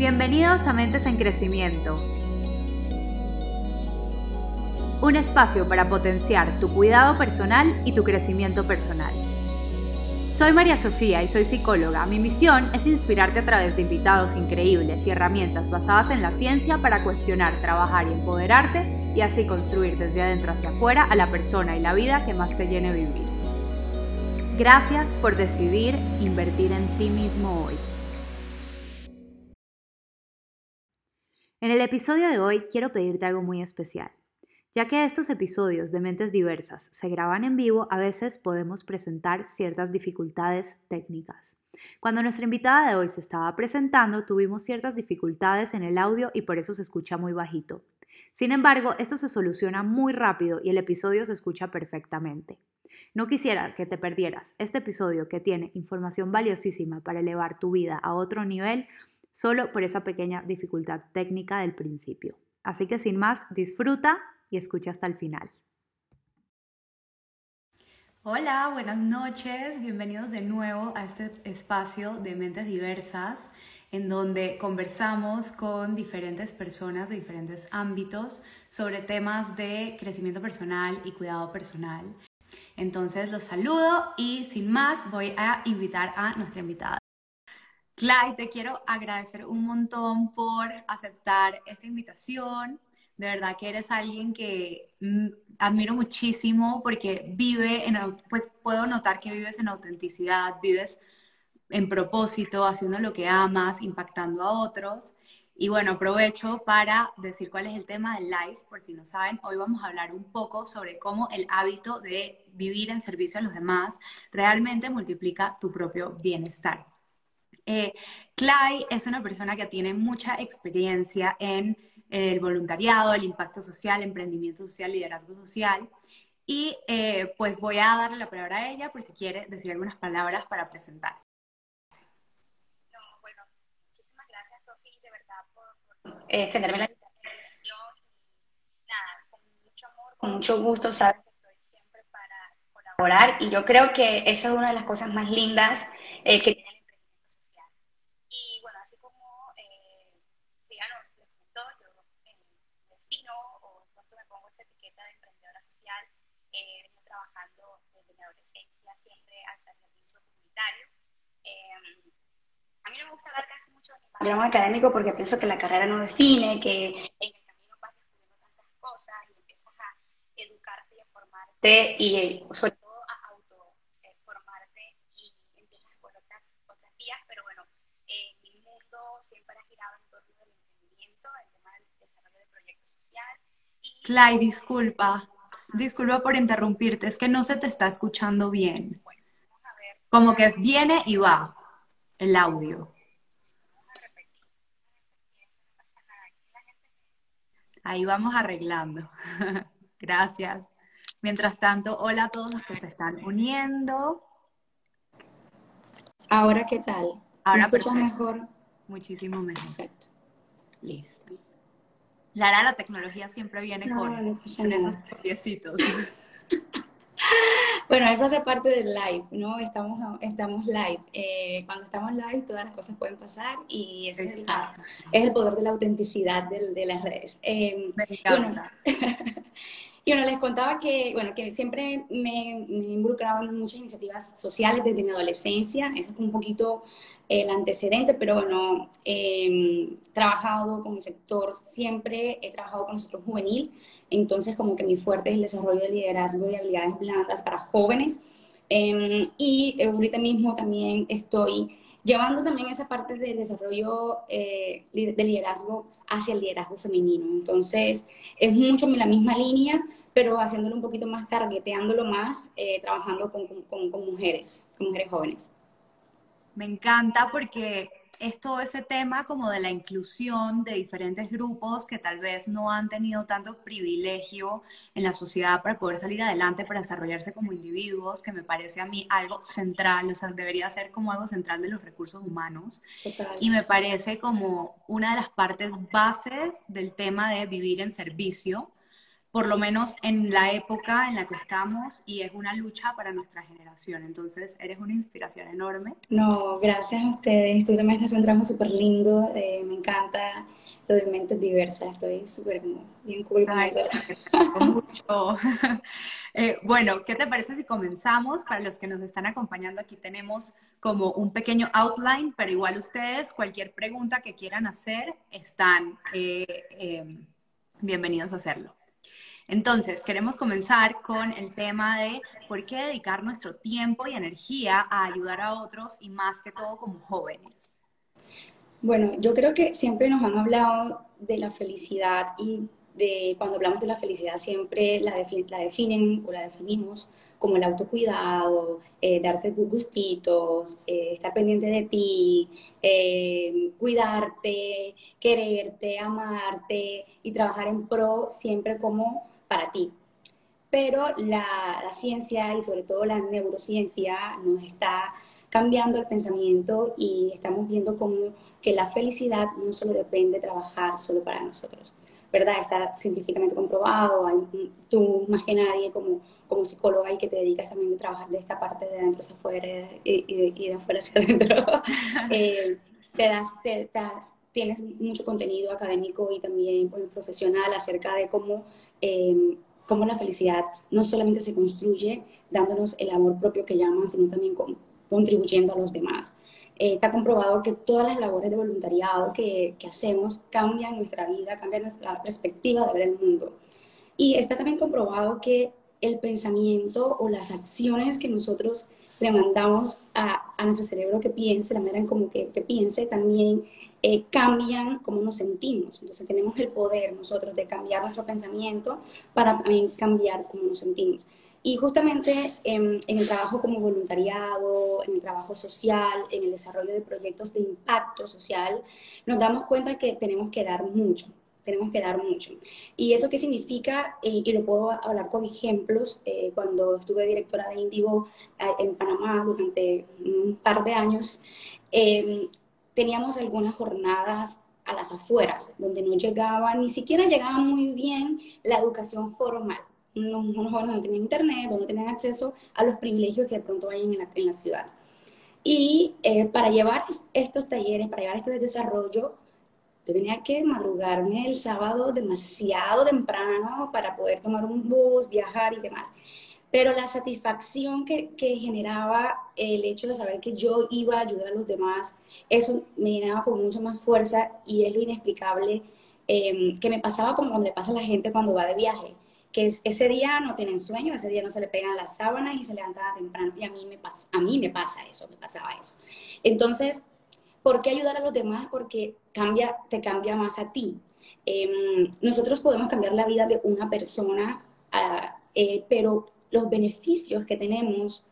Bienvenidos a Mentes en Crecimiento. Un espacio para potenciar tu cuidado personal y tu crecimiento personal. Soy María Sofía y soy psicóloga. Mi misión es inspirarte a través de invitados increíbles y herramientas basadas en la ciencia para cuestionar, trabajar y empoderarte y así construir desde adentro hacia afuera a la persona y la vida que más te llene vivir. Gracias por decidir invertir en ti mismo hoy. En el episodio de hoy quiero pedirte algo muy especial. Ya que estos episodios de Mentes Diversas se graban en vivo, a veces podemos presentar ciertas dificultades técnicas. Cuando nuestra invitada de hoy se estaba presentando, tuvimos ciertas dificultades en el audio y por eso se escucha muy bajito. Sin embargo, esto se soluciona muy rápido y el episodio se escucha perfectamente. No quisiera que te perdieras este episodio que tiene información valiosísima para elevar tu vida a otro nivel solo por esa pequeña dificultad técnica del principio. Así que sin más, disfruta y escucha hasta el final. Hola, buenas noches, bienvenidos de nuevo a este espacio de Mentes Diversas en donde conversamos con diferentes personas de diferentes ámbitos sobre temas de crecimiento personal y cuidado personal. Entonces los saludo y sin más voy a invitar a nuestra invitada. Clyde, te quiero agradecer un montón por aceptar esta invitación. De verdad que eres alguien que mm, admiro muchísimo porque vive en, pues puedo notar que vives en autenticidad, vives en propósito, haciendo lo que amas, impactando a otros. Y bueno, aprovecho para decir cuál es el tema del live, por si no saben, hoy vamos a hablar un poco sobre cómo el hábito de vivir en servicio a los demás realmente multiplica tu propio bienestar. Eh, Clay es una persona que tiene mucha experiencia en el voluntariado, el impacto social, emprendimiento social, liderazgo social. Y eh, pues voy a darle la palabra a ella por si quiere decir algunas palabras para presentarse. eh, tenerme la invitación nada, con mucho amor, con mucho gusto, sabes que estoy siempre para colaborar y yo creo que esa es una de las cosas más lindas eh, que tiene el emprendimiento social. Y bueno, así como, eh, digamos, les cuento, yo eh, defino o cuando me pongo esta etiqueta de emprendedora social, eh, vengo trabajando desde mi adolescencia siempre hacia el servicio comunitario. Eh, a mí no me gusta hablar casi mucho de mi panorama académico porque pienso que la carrera no define, que en el camino vas descubriendo tantas cosas y empiezas a educarte y a formarte y sobre todo a autoformarte y empiezas por otras, otras vías, pero bueno, eh, mi mundo siempre ha girado en torno del emprendimiento, el tema del desarrollo de proyectos sociales. Y... Clay, disculpa, disculpa por interrumpirte, es que no se te está escuchando bien. Bueno. Como que viene y va el audio. Ahí vamos arreglando. Gracias. Mientras tanto, hola a todos los que se están uniendo. Ahora, ¿qué tal? Ahora ¿Me mejor? Muchísimo mejor. Perfecto. Listo. Lara, la tecnología siempre viene No, con, no con esos tropiecitos. Bueno, eso hace parte del live, ¿no? Estamos, estamos live. Eh, cuando estamos live, todas las cosas pueden pasar y ese es, el- Exacto. es el poder de la autenticidad del- de, las redes. Eh, bueno. y bueno, les contaba que, bueno, que siempre me, me he involucrado en muchas iniciativas sociales desde mi adolescencia. Ese es un poquito el antecedente, pero bueno, eh, he trabajado con el sector, siempre he trabajado con el sector juvenil, entonces como que mi fuerte es el desarrollo de liderazgo y habilidades blandas para jóvenes. Eh, y ahorita mismo también estoy llevando también esa parte del desarrollo eh, de liderazgo hacia el liderazgo femenino. Entonces, es mucho la misma línea, pero haciéndolo un poquito más, targeteándolo más, eh, trabajando con mujeres, con mujeres jóvenes. Me encanta porque es todo ese tema como de la inclusión de diferentes grupos que tal vez no han tenido tanto privilegio en la sociedad para poder salir adelante, para desarrollarse como individuos, que me parece a mí algo central, o sea, debería ser como algo central de los recursos humanos. Total. Y me parece como una de las partes bases del tema de vivir en servicio, por lo menos en la época en la que estamos y es una lucha para nuestra generación. Entonces, eres una inspiración enorme. No, gracias a ustedes. Tú también estás un trabajo súper lindo. Eh, me encanta lo de mentes diversas. Estoy súper bien cool con eso. mucho. Eh, bueno, ¿qué te parece si comenzamos? Para los que nos están acompañando, aquí tenemos como un pequeño outline, pero igual ustedes, cualquier pregunta que quieran hacer, están eh, bienvenidos a hacerlo. Entonces, queremos comenzar con el tema de por qué dedicar nuestro tiempo y energía a ayudar a otros y más que todo como jóvenes. Bueno, yo creo que siempre nos han hablado de la felicidad y de cuando hablamos de la felicidad siempre la, definen o la definimos como el autocuidado, eh, darse gustitos, eh, estar pendiente de ti, eh, cuidarte, quererte, amarte y trabajar en pro siempre como para ti. Pero la, ciencia y sobre todo la neurociencia nos está cambiando el pensamiento y estamos viendo como que la felicidad no solo depende de trabajar solo para nosotros, ¿verdad? Está científicamente comprobado, tú más que nadie como, como psicóloga y que te dedicas también a trabajar de esta parte de adentro hacia afuera y, de, afuera hacia adentro, eh, te, das, te, das, tienes mucho contenido académico y también pues, profesional acerca de cómo, eh, cómo la felicidad no solamente se construye dándonos el amor propio que llaman, sino también contribuyendo a los demás. Eh, está comprobado que todas las labores de voluntariado que, que hacemos cambian nuestra vida, cambian nuestra perspectiva de ver el mundo. Y está también comprobado que el pensamiento o las acciones que nosotros le mandamos a, a nuestro cerebro que piense, la manera en como que, que piense, también eh, cambian cómo nos sentimos. Entonces tenemos el poder nosotros de cambiar nuestro pensamiento para también cambiar cómo nos sentimos. Y justamente en, en, el trabajo como voluntariado, en el trabajo social, en el desarrollo de proyectos de impacto social, nos damos cuenta que tenemos que dar mucho, tenemos que dar mucho. ¿Y eso qué significa? y lo puedo hablar con ejemplos. Eh, cuando estuve directora de Indigo eh, en Panamá durante un par de años, eh, teníamos algunas jornadas a las afueras, donde no llegaba, ni siquiera llegaba muy bien la educación formal. Unos, jóvenes no tenían internet o no tenían acceso a los privilegios que de pronto hay en la, en la ciudad. Y eh, para llevar estos talleres, para llevar este desarrollo, yo tenía que madrugarme el sábado demasiado temprano para poder tomar un bus, viajar y demás pero la satisfacción que, que, generaba el hecho de saber que yo iba a ayudar a los demás, eso me llenaba con mucha más fuerza y es lo inexplicable em, que me pasaba como cuando le pasa a la gente cuando va de viaje, que ese día no tienen sueño, ese día no se le pegan las sábanas y se levantaba temprano y a mí me pasa, a mí me pasa eso, me pasaba eso. Entonces, ¿por qué ayudar a los demás? Porque cambia, te cambia más a ti. Em, nosotros podemos cambiar la vida de una persona, ah, eh, pero los beneficios que tenemos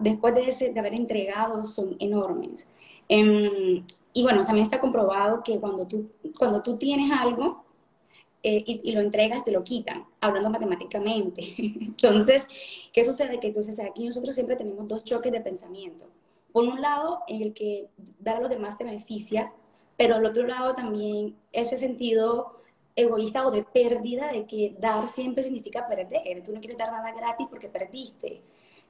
después de, de, haber entregado son enormes. Em, y bueno, también está comprobado que cuando tú, cuando tú tienes algo eh, y, lo entregas, te lo quitan, hablando matemáticamente. entonces, ¿qué sucede? Que entonces aquí nosotros siempre tenemos dos choques de pensamiento. Por un lado, en el que dar a los demás te beneficia, pero al otro lado también ese sentido egoísta o de pérdida de que dar siempre significa perder. Tú no quieres dar nada gratis porque perdiste.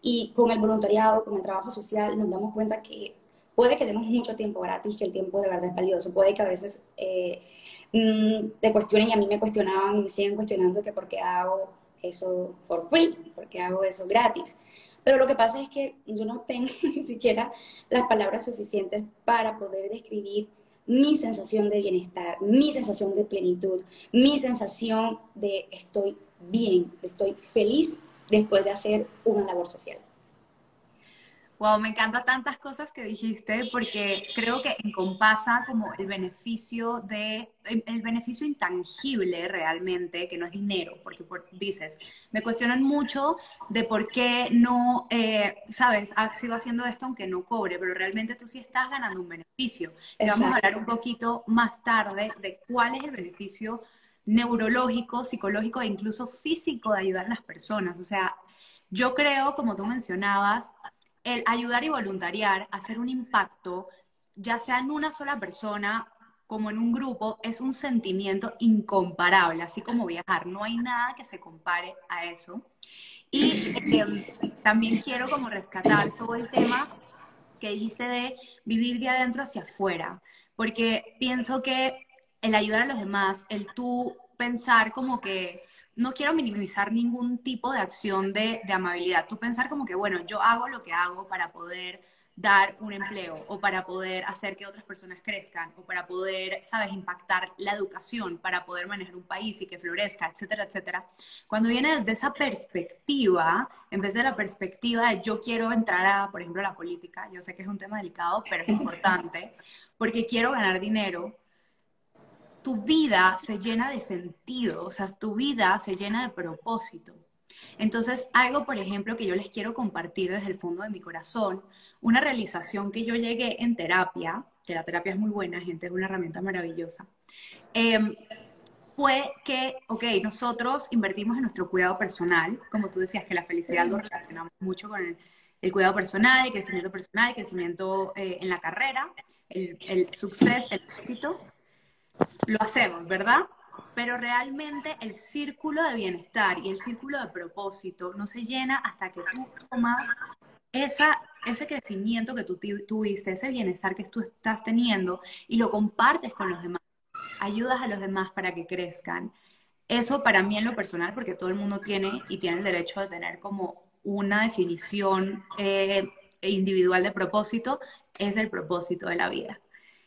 Y con el voluntariado, con el trabajo social, nos damos cuenta que puede que demos mucho tiempo gratis, que el tiempo de verdad es valioso. Puede que a veces eh, mm, te cuestionen y a mí me cuestionaban y me siguen cuestionando que por qué hago eso for free, por qué hago eso gratis. Pero lo que pasa es que yo no tengo ni siquiera las palabras suficientes para poder describir mi sensación de bienestar, mi sensación de plenitud, mi sensación de estoy bien, estoy feliz después de hacer una labor social. Wow, me encanta tantas cosas que dijiste porque creo que encompasa como el beneficio de, el, beneficio intangible realmente, que no es dinero, porque dices, me cuestionan mucho de por qué no, eh, sabes, sigo haciendo esto aunque no cobre, pero realmente tú sí estás ganando un beneficio. Y vamos a hablar un poquito más tarde de cuál es el beneficio neurológico, psicológico e incluso físico de ayudar a las personas. O sea, yo creo, como tú mencionabas, el ayudar y voluntariar, hacer un impacto, ya sea en una sola persona, como en un grupo es un sentimiento incomparable, así como viajar. No hay nada que se compare a eso. Y em, también quiero como rescatar todo el tema que dijiste de vivir de adentro hacia afuera, porque pienso que el ayudar a los demás, el tú pensar como que no quiero minimizar ningún tipo de acción de, de amabilidad, tú pensar como que, bueno, yo hago lo que hago para poder dar un empleo o para poder hacer que otras personas crezcan o para poder, sabes, impactar la educación, para poder manejar un país y que florezca, etcétera, etcétera. Cuando viene desde esa perspectiva, en vez de la perspectiva de yo quiero entrar a, por ejemplo, la política, yo sé que es un tema delicado, pero es importante, porque quiero ganar dinero, tu vida se llena de sentido, o sea, tu vida se llena de propósito. Entonces, algo, por ejemplo, que yo les quiero compartir desde el fondo de mi corazón, una realización que yo llegué en terapia, que la terapia es muy buena, gente, es una herramienta maravillosa, em, fue que, ok, nosotros invertimos en nuestro cuidado personal, como tú decías, que la felicidad lo relacionamos mucho con el, cuidado personal, el crecimiento personal, el crecimiento eh, en la carrera, el, el suceso, el éxito, lo hacemos, ¿verdad? pero realmente el círculo de bienestar y el círculo de propósito no se llena hasta que tú tomas esa, ese crecimiento que tú tuviste, ese bienestar que tú estás teniendo y lo compartes con los demás, ayudas a los demás para que crezcan. Eso para mí en lo personal, porque todo el mundo tiene y tiene el derecho de tener como una definición eh, individual de propósito, es el propósito de la vida.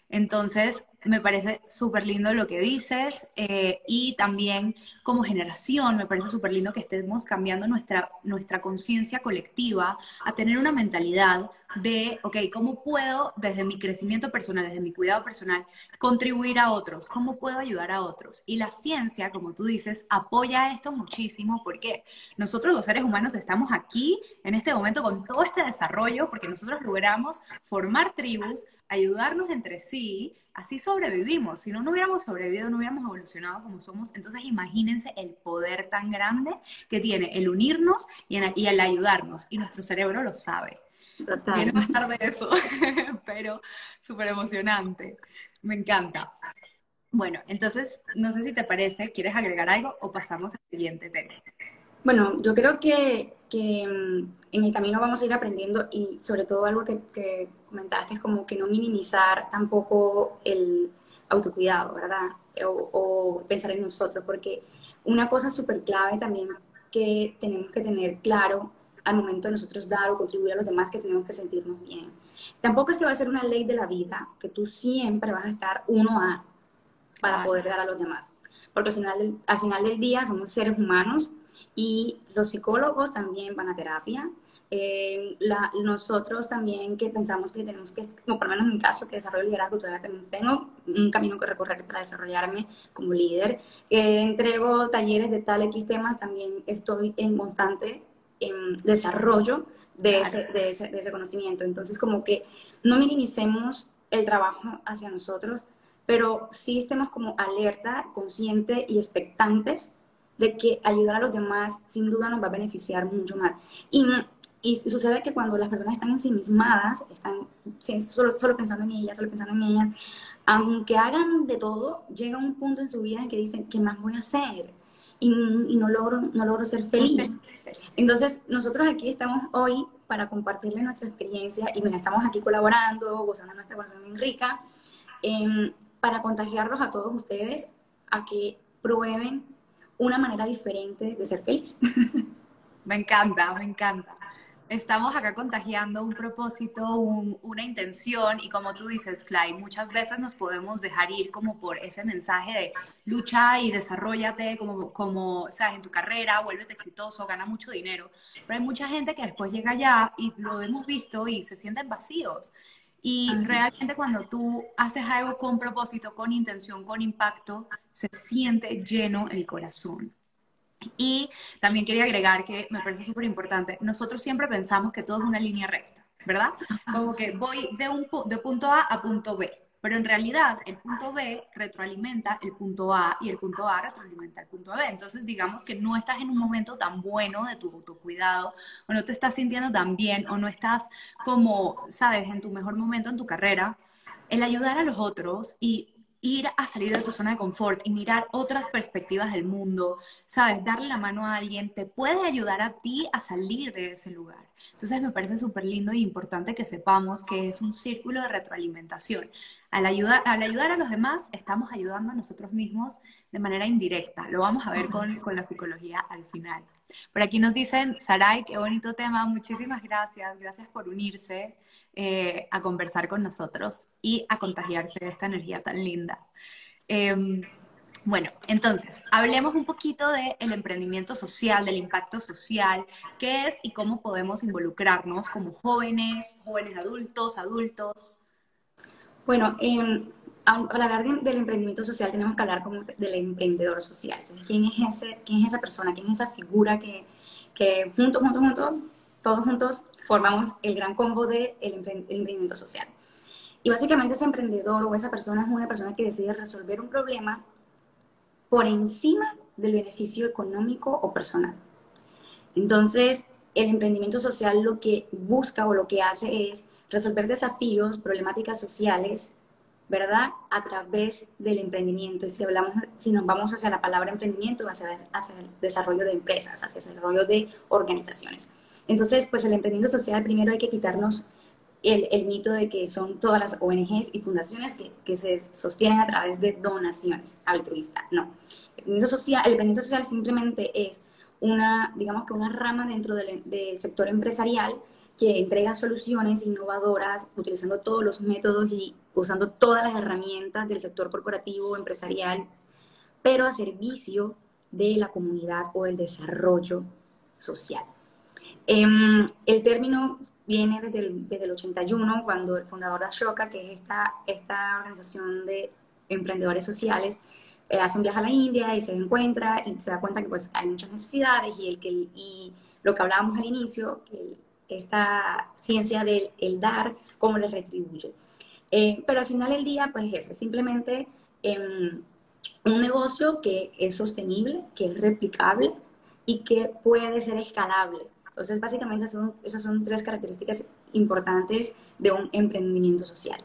Entonces, me parece súper lindo lo que dices eh, y también como generación me parece súper lindo que estemos cambiando nuestra, nuestra conciencia colectiva a tener una mentalidad de, ok, ¿cómo puedo desde mi crecimiento personal, desde mi cuidado personal, contribuir a otros? ¿Cómo puedo ayudar a otros? Y la ciencia, como tú dices, apoya esto muchísimo porque nosotros los seres humanos estamos aquí en este momento con todo este desarrollo porque nosotros logramos formar tribus, ayudarnos entre sí, así sobrevivimos. Si no, no hubiéramos sobrevivido, no hubiéramos evolucionado como somos. Entonces, imagínense el poder tan grande que tiene el unirnos y, el ayudarnos. Y nuestro cerebro lo sabe. Total. Quiero hablar de eso, pero súper emocionante. Me encanta. Bueno, entonces, no sé si te parece, ¿quieres agregar algo o pasamos al siguiente tema? Bueno, yo creo que, que mm, en el camino vamos a ir aprendiendo y sobre todo algo que, que comentaste es como que no minimizar tampoco el autocuidado, ¿verdad? O, o pensar en nosotros, porque una cosa súper clave también que tenemos que tener claro al momento de nosotros dar o contribuir a los demás que tenemos que sentirnos bien. Tampoco es que va a ser una ley de la vida, que tú siempre vas a estar uno a para poder dar a los demás. Porque al final, del, al final del día somos seres humanos y los psicólogos también van a terapia. Eh, nosotros también que pensamos que tenemos que, no, por lo menos en mi caso, que desarrollo liderazgo, todavía tengo un camino que recorrer para desarrollarme como líder. Eh, entrego talleres de tal X temas, también estoy en constante desarrollo de, ese, de, ese, de ese conocimiento. Entonces, como que no minimicemos el trabajo hacia nosotros, pero sí estemos como alerta, consciente y expectantes de que ayudar a los demás sin duda nos va a beneficiar mucho más. Y, y sucede que cuando las personas están ensimismadas, están solo, solo pensando en ellas, solo pensando en ellas, aunque hagan de todo, llega un punto en su vida en que dicen, ¿qué más voy a hacer? Y, y no, logro, no logro ser feliz. Entonces, nosotros aquí estamos hoy para compartirles nuestra experiencia y bueno, estamos aquí colaborando, gozando nuestra conversación bien rica, em, para contagiarlos a todos ustedes a que prueben una manera diferente de ser feliz. Me encanta, me encanta estamos acá contagiando un propósito, una intención y como tú dices, Clay, muchas veces nos podemos dejar ir como por ese mensaje de lucha y desarrollate como, como sabes, en tu carrera, vuélvete exitoso, gana mucho dinero. Pero hay mucha gente que después llega allá y lo hemos visto y se sienten vacíos. Y realmente cuando tú haces algo con propósito, con intención, con impacto, se siente lleno el corazón. Y también quería agregar que me parece súper importante, nosotros siempre pensamos que todo es una línea recta, ¿verdad? Como que voy de, un, de punto A a punto B, pero en realidad el punto B retroalimenta el punto A y el punto A retroalimenta el punto B. Entonces digamos que no estás en un momento tan bueno de tu autocuidado o no te estás sintiendo tan bien o no estás como, sabes, en tu mejor momento en tu carrera. El ayudar a los otros y ir a salir de tu zona de confort y mirar otras perspectivas del mundo, ¿sabes? Darle la mano a alguien te puede ayudar a ti a salir de ese lugar. Entonces me parece súper lindo y importante que sepamos que es un círculo de retroalimentación. Al ayudar, al ayudar a los demás, estamos ayudando a nosotros mismos de manera indirecta. Lo vamos a ver con, con la psicología al final. Por aquí nos dicen, Saray, qué bonito tema, muchísimas gracias, gracias por unirse eh, a conversar con nosotros y a contagiarse de esta energía tan linda. Em, bueno, entonces, hablemos un poquito del emprendimiento social, del impacto social, qué es y cómo podemos involucrarnos como jóvenes, jóvenes adultos, adultos. Bueno, eh, al hablar del emprendimiento social tenemos que hablar como del emprendedor social. ¿quién, es ese, ¿Quién es esa persona? ¿Quién es esa figura que, que juntos, juntos, juntos, todos juntos formamos el gran combo del de emprendimiento social? Y básicamente ese emprendedor o esa persona es una persona que decide resolver un problema por encima del beneficio económico o personal. Entonces, el emprendimiento social lo que busca o lo que hace es resolver desafíos, problemáticas sociales, ¿verdad? A través del emprendimiento. Y si hablamos, si nos vamos hacia la palabra emprendimiento, hacia, hacia el desarrollo de empresas, hacia el desarrollo de organizaciones. Entonces, pues el emprendimiento social primero hay que quitarnos el, el, mito de que son todas las ONGs y fundaciones que, que, se sostienen a través de donaciones altruistas. No. El emprendimiento social, el emprendimiento social simplemente es una, digamos que una rama dentro del, del sector empresarial que entrega soluciones innovadoras utilizando todos los métodos y usando todas las herramientas del sector corporativo, empresarial, pero a servicio de la comunidad o el desarrollo social. Em, el término viene desde el, desde el, 81, cuando el fundador de Ashoka, que es esta, esta organización de emprendedores sociales, eh, hace un viaje a la India y se encuentra y se da cuenta que pues, hay muchas necesidades y, el que, y lo que hablábamos al inicio, que esta ciencia del el dar, cómo les retribuye. Eh, pero al final del día, pues eso, es simplemente em, un negocio que es sostenible, que es replicable y que puede ser escalable. Entonces, básicamente son, esas son tres características importantes de un emprendimiento social.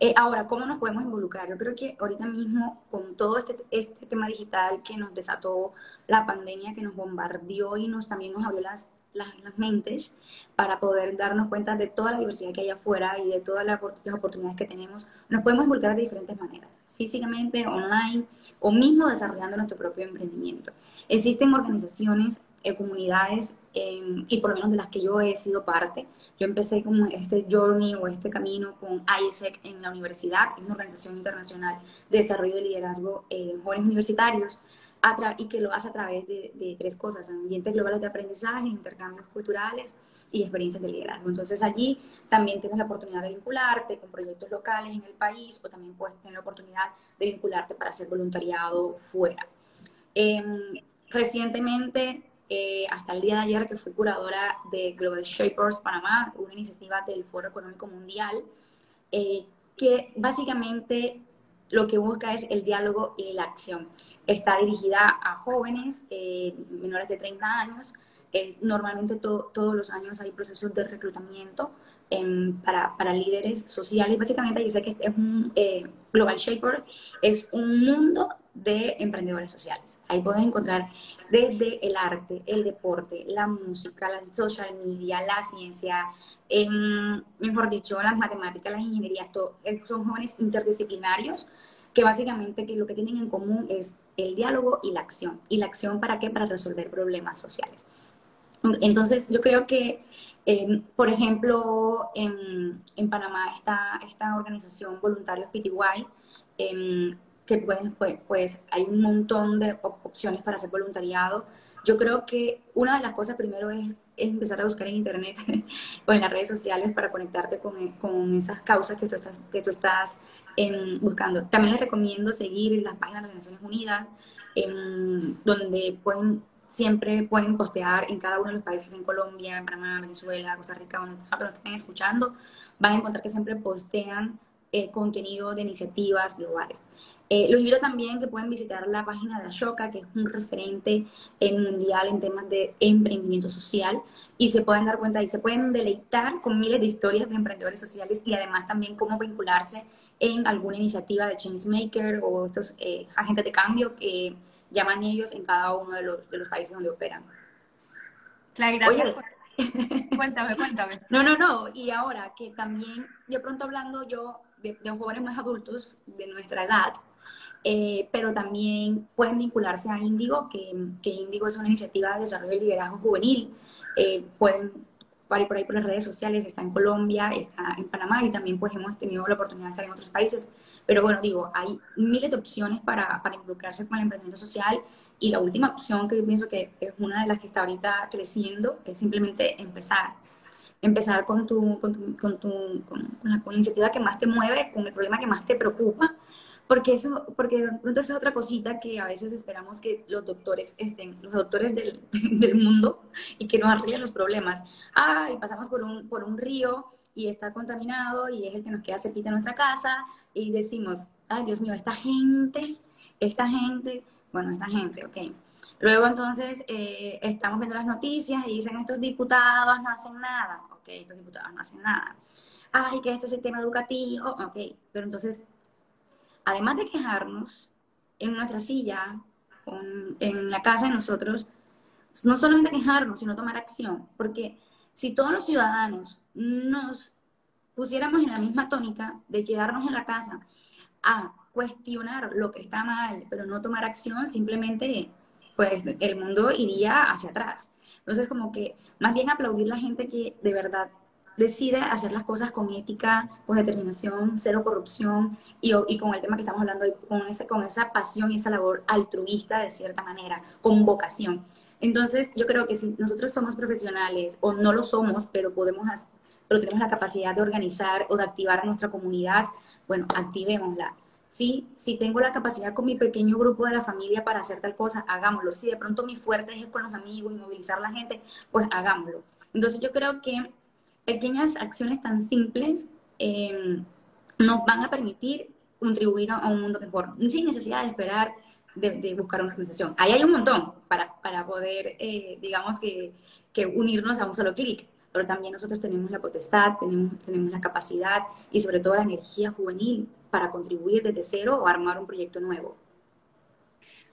Eh, ahora, ¿cómo nos podemos involucrar? Yo creo que ahorita mismo, con todo este, este tema digital que nos desató la pandemia, que nos bombardeó y nos también nos abrió las las, mentes para poder darnos cuenta de toda la diversidad que hay afuera y de todas las, oportunidades que tenemos, nos podemos involucrar de diferentes maneras, físicamente, online o mismo desarrollando nuestro propio emprendimiento. Existen organizaciones, eh, comunidades em, y por lo menos de las que yo he sido parte. Yo empecé con este journey o este camino con ISEC en la universidad, es una organización internacional de desarrollo de liderazgo en jóvenes universitarios y que lo hace a través de, tres cosas, ambientes globales de aprendizaje, intercambios culturales y experiencias de liderazgo. Entonces allí también tienes la oportunidad de vincularte con proyectos locales en el país o también puedes tener la oportunidad de vincularte para hacer voluntariado fuera. Em, recientemente, eh, hasta el día de ayer, que fui curadora de Global Shapers Panamá, una iniciativa del Foro Económico Mundial, eh, que básicamente lo que busca es el diálogo y la acción. Está dirigida a jóvenes eh, menores de 30 años. normalmente todos los años hay procesos de reclutamiento em, para, para, líderes sociales. Básicamente dice que es un eh, Global Shaper, es un mundo de emprendedores sociales. Ahí puedes encontrar desde el arte, el deporte, la música, la social media, la ciencia, em, mejor dicho, las matemáticas, las ingenierías, son jóvenes interdisciplinarios que básicamente que lo que tienen en común es el diálogo y la acción. ¿Y la acción para qué? Para resolver problemas sociales. Entonces, yo creo que, em, por ejemplo, en, en, Panamá está esta organización Voluntarios PTY, em, que pues, pues, pues, hay un montón de opciones para hacer voluntariado. Yo creo que una de las cosas primero es, empezar a buscar en internet o en las redes sociales para conectarte con, con esas causas que tú estás, que tú estás em, buscando. También les recomiendo seguir las páginas de las Naciones Unidas, em, donde pueden siempre pueden postear en cada uno de los países, en Colombia, en Panamá, Venezuela, Costa Rica, donde estén escuchando, van a encontrar que siempre postean eh, contenido de iniciativas globales. Eh, los invito también que pueden visitar la página de Ashoka, que es un referente mundial en temas de emprendimiento social, y se pueden dar cuenta y se pueden deleitar con miles de historias de emprendedores sociales y además también cómo vincularse en alguna iniciativa de Changemaker o estos eh, agentes de cambio que llaman ellos en cada uno de los, de los países donde operan. Claro, gracias. cuéntame, cuéntame. No, no, no. Y ahora que también, de pronto hablando yo de, de jóvenes más adultos de nuestra edad, eh, pero también pueden vincularse a Índigo, que, que Índigo es una iniciativa de desarrollo de liderazgo juvenil. Eh, pueden ir por ahí por las redes sociales, está en Colombia, está en Panamá y también pues hemos tenido la oportunidad de estar en otros países. Pero bueno, digo, hay miles de opciones para, para involucrarse con el emprendimiento social y la última opción que yo pienso que es una de las que está ahorita creciendo es simplemente empezar empezar con tu, con, tu, con, tu, con, la, con, la, iniciativa que más te mueve, con el problema que más te preocupa porque eso, porque de es otra cosita que a veces esperamos que los doctores estén, los doctores del, del mundo, y que nos arreglen los problemas. Ah, y pasamos por un, por un río y está contaminado y es el que nos queda cerquita de nuestra casa y decimos, ay Dios mío, esta gente, esta gente, bueno, esta gente, ok. Luego entonces eh, estamos viendo las noticias y dicen estos diputados no hacen nada, ok, estos diputados no hacen nada. Ay, que esto es el tema educativo, ok, pero entonces además de quejarnos en nuestra silla, en la casa de nosotros, no solamente quejarnos, sino tomar acción. Porque si todos los ciudadanos nos pusiéramos en la misma tónica de quedarnos en la casa a cuestionar lo que está mal, pero no tomar acción, simplemente pues el mundo iría hacia atrás. Entonces, como que más bien aplaudir la gente que de verdad decide hacer las cosas con ética, con determinación, cero corrupción y, con el tema que estamos hablando, con, ese, con esa pasión y esa labor altruista de cierta manera, con vocación. Entonces, yo creo que si nosotros somos profesionales o no lo somos, pero podemos pero tenemos la capacidad de organizar o de activar a nuestra comunidad, bueno, activémosla. Sí, si tengo la capacidad con mi pequeño grupo de la familia para hacer tal cosa, hagámoslo. Si de pronto mi fuerte es con los amigos y movilizar a la gente, pues hagámoslo. Entonces yo creo que pequeñas acciones tan simples eh, nos van a permitir contribuir a un mundo mejor, sin necesidad de esperar de, buscar una organización. Ahí hay un montón para, para poder, eh, digamos, que, que, unirnos a un solo clic, pero también nosotros tenemos la potestad, tenemos, tenemos la capacidad y sobre todo la energía juvenil para contribuir desde cero o armar un proyecto nuevo.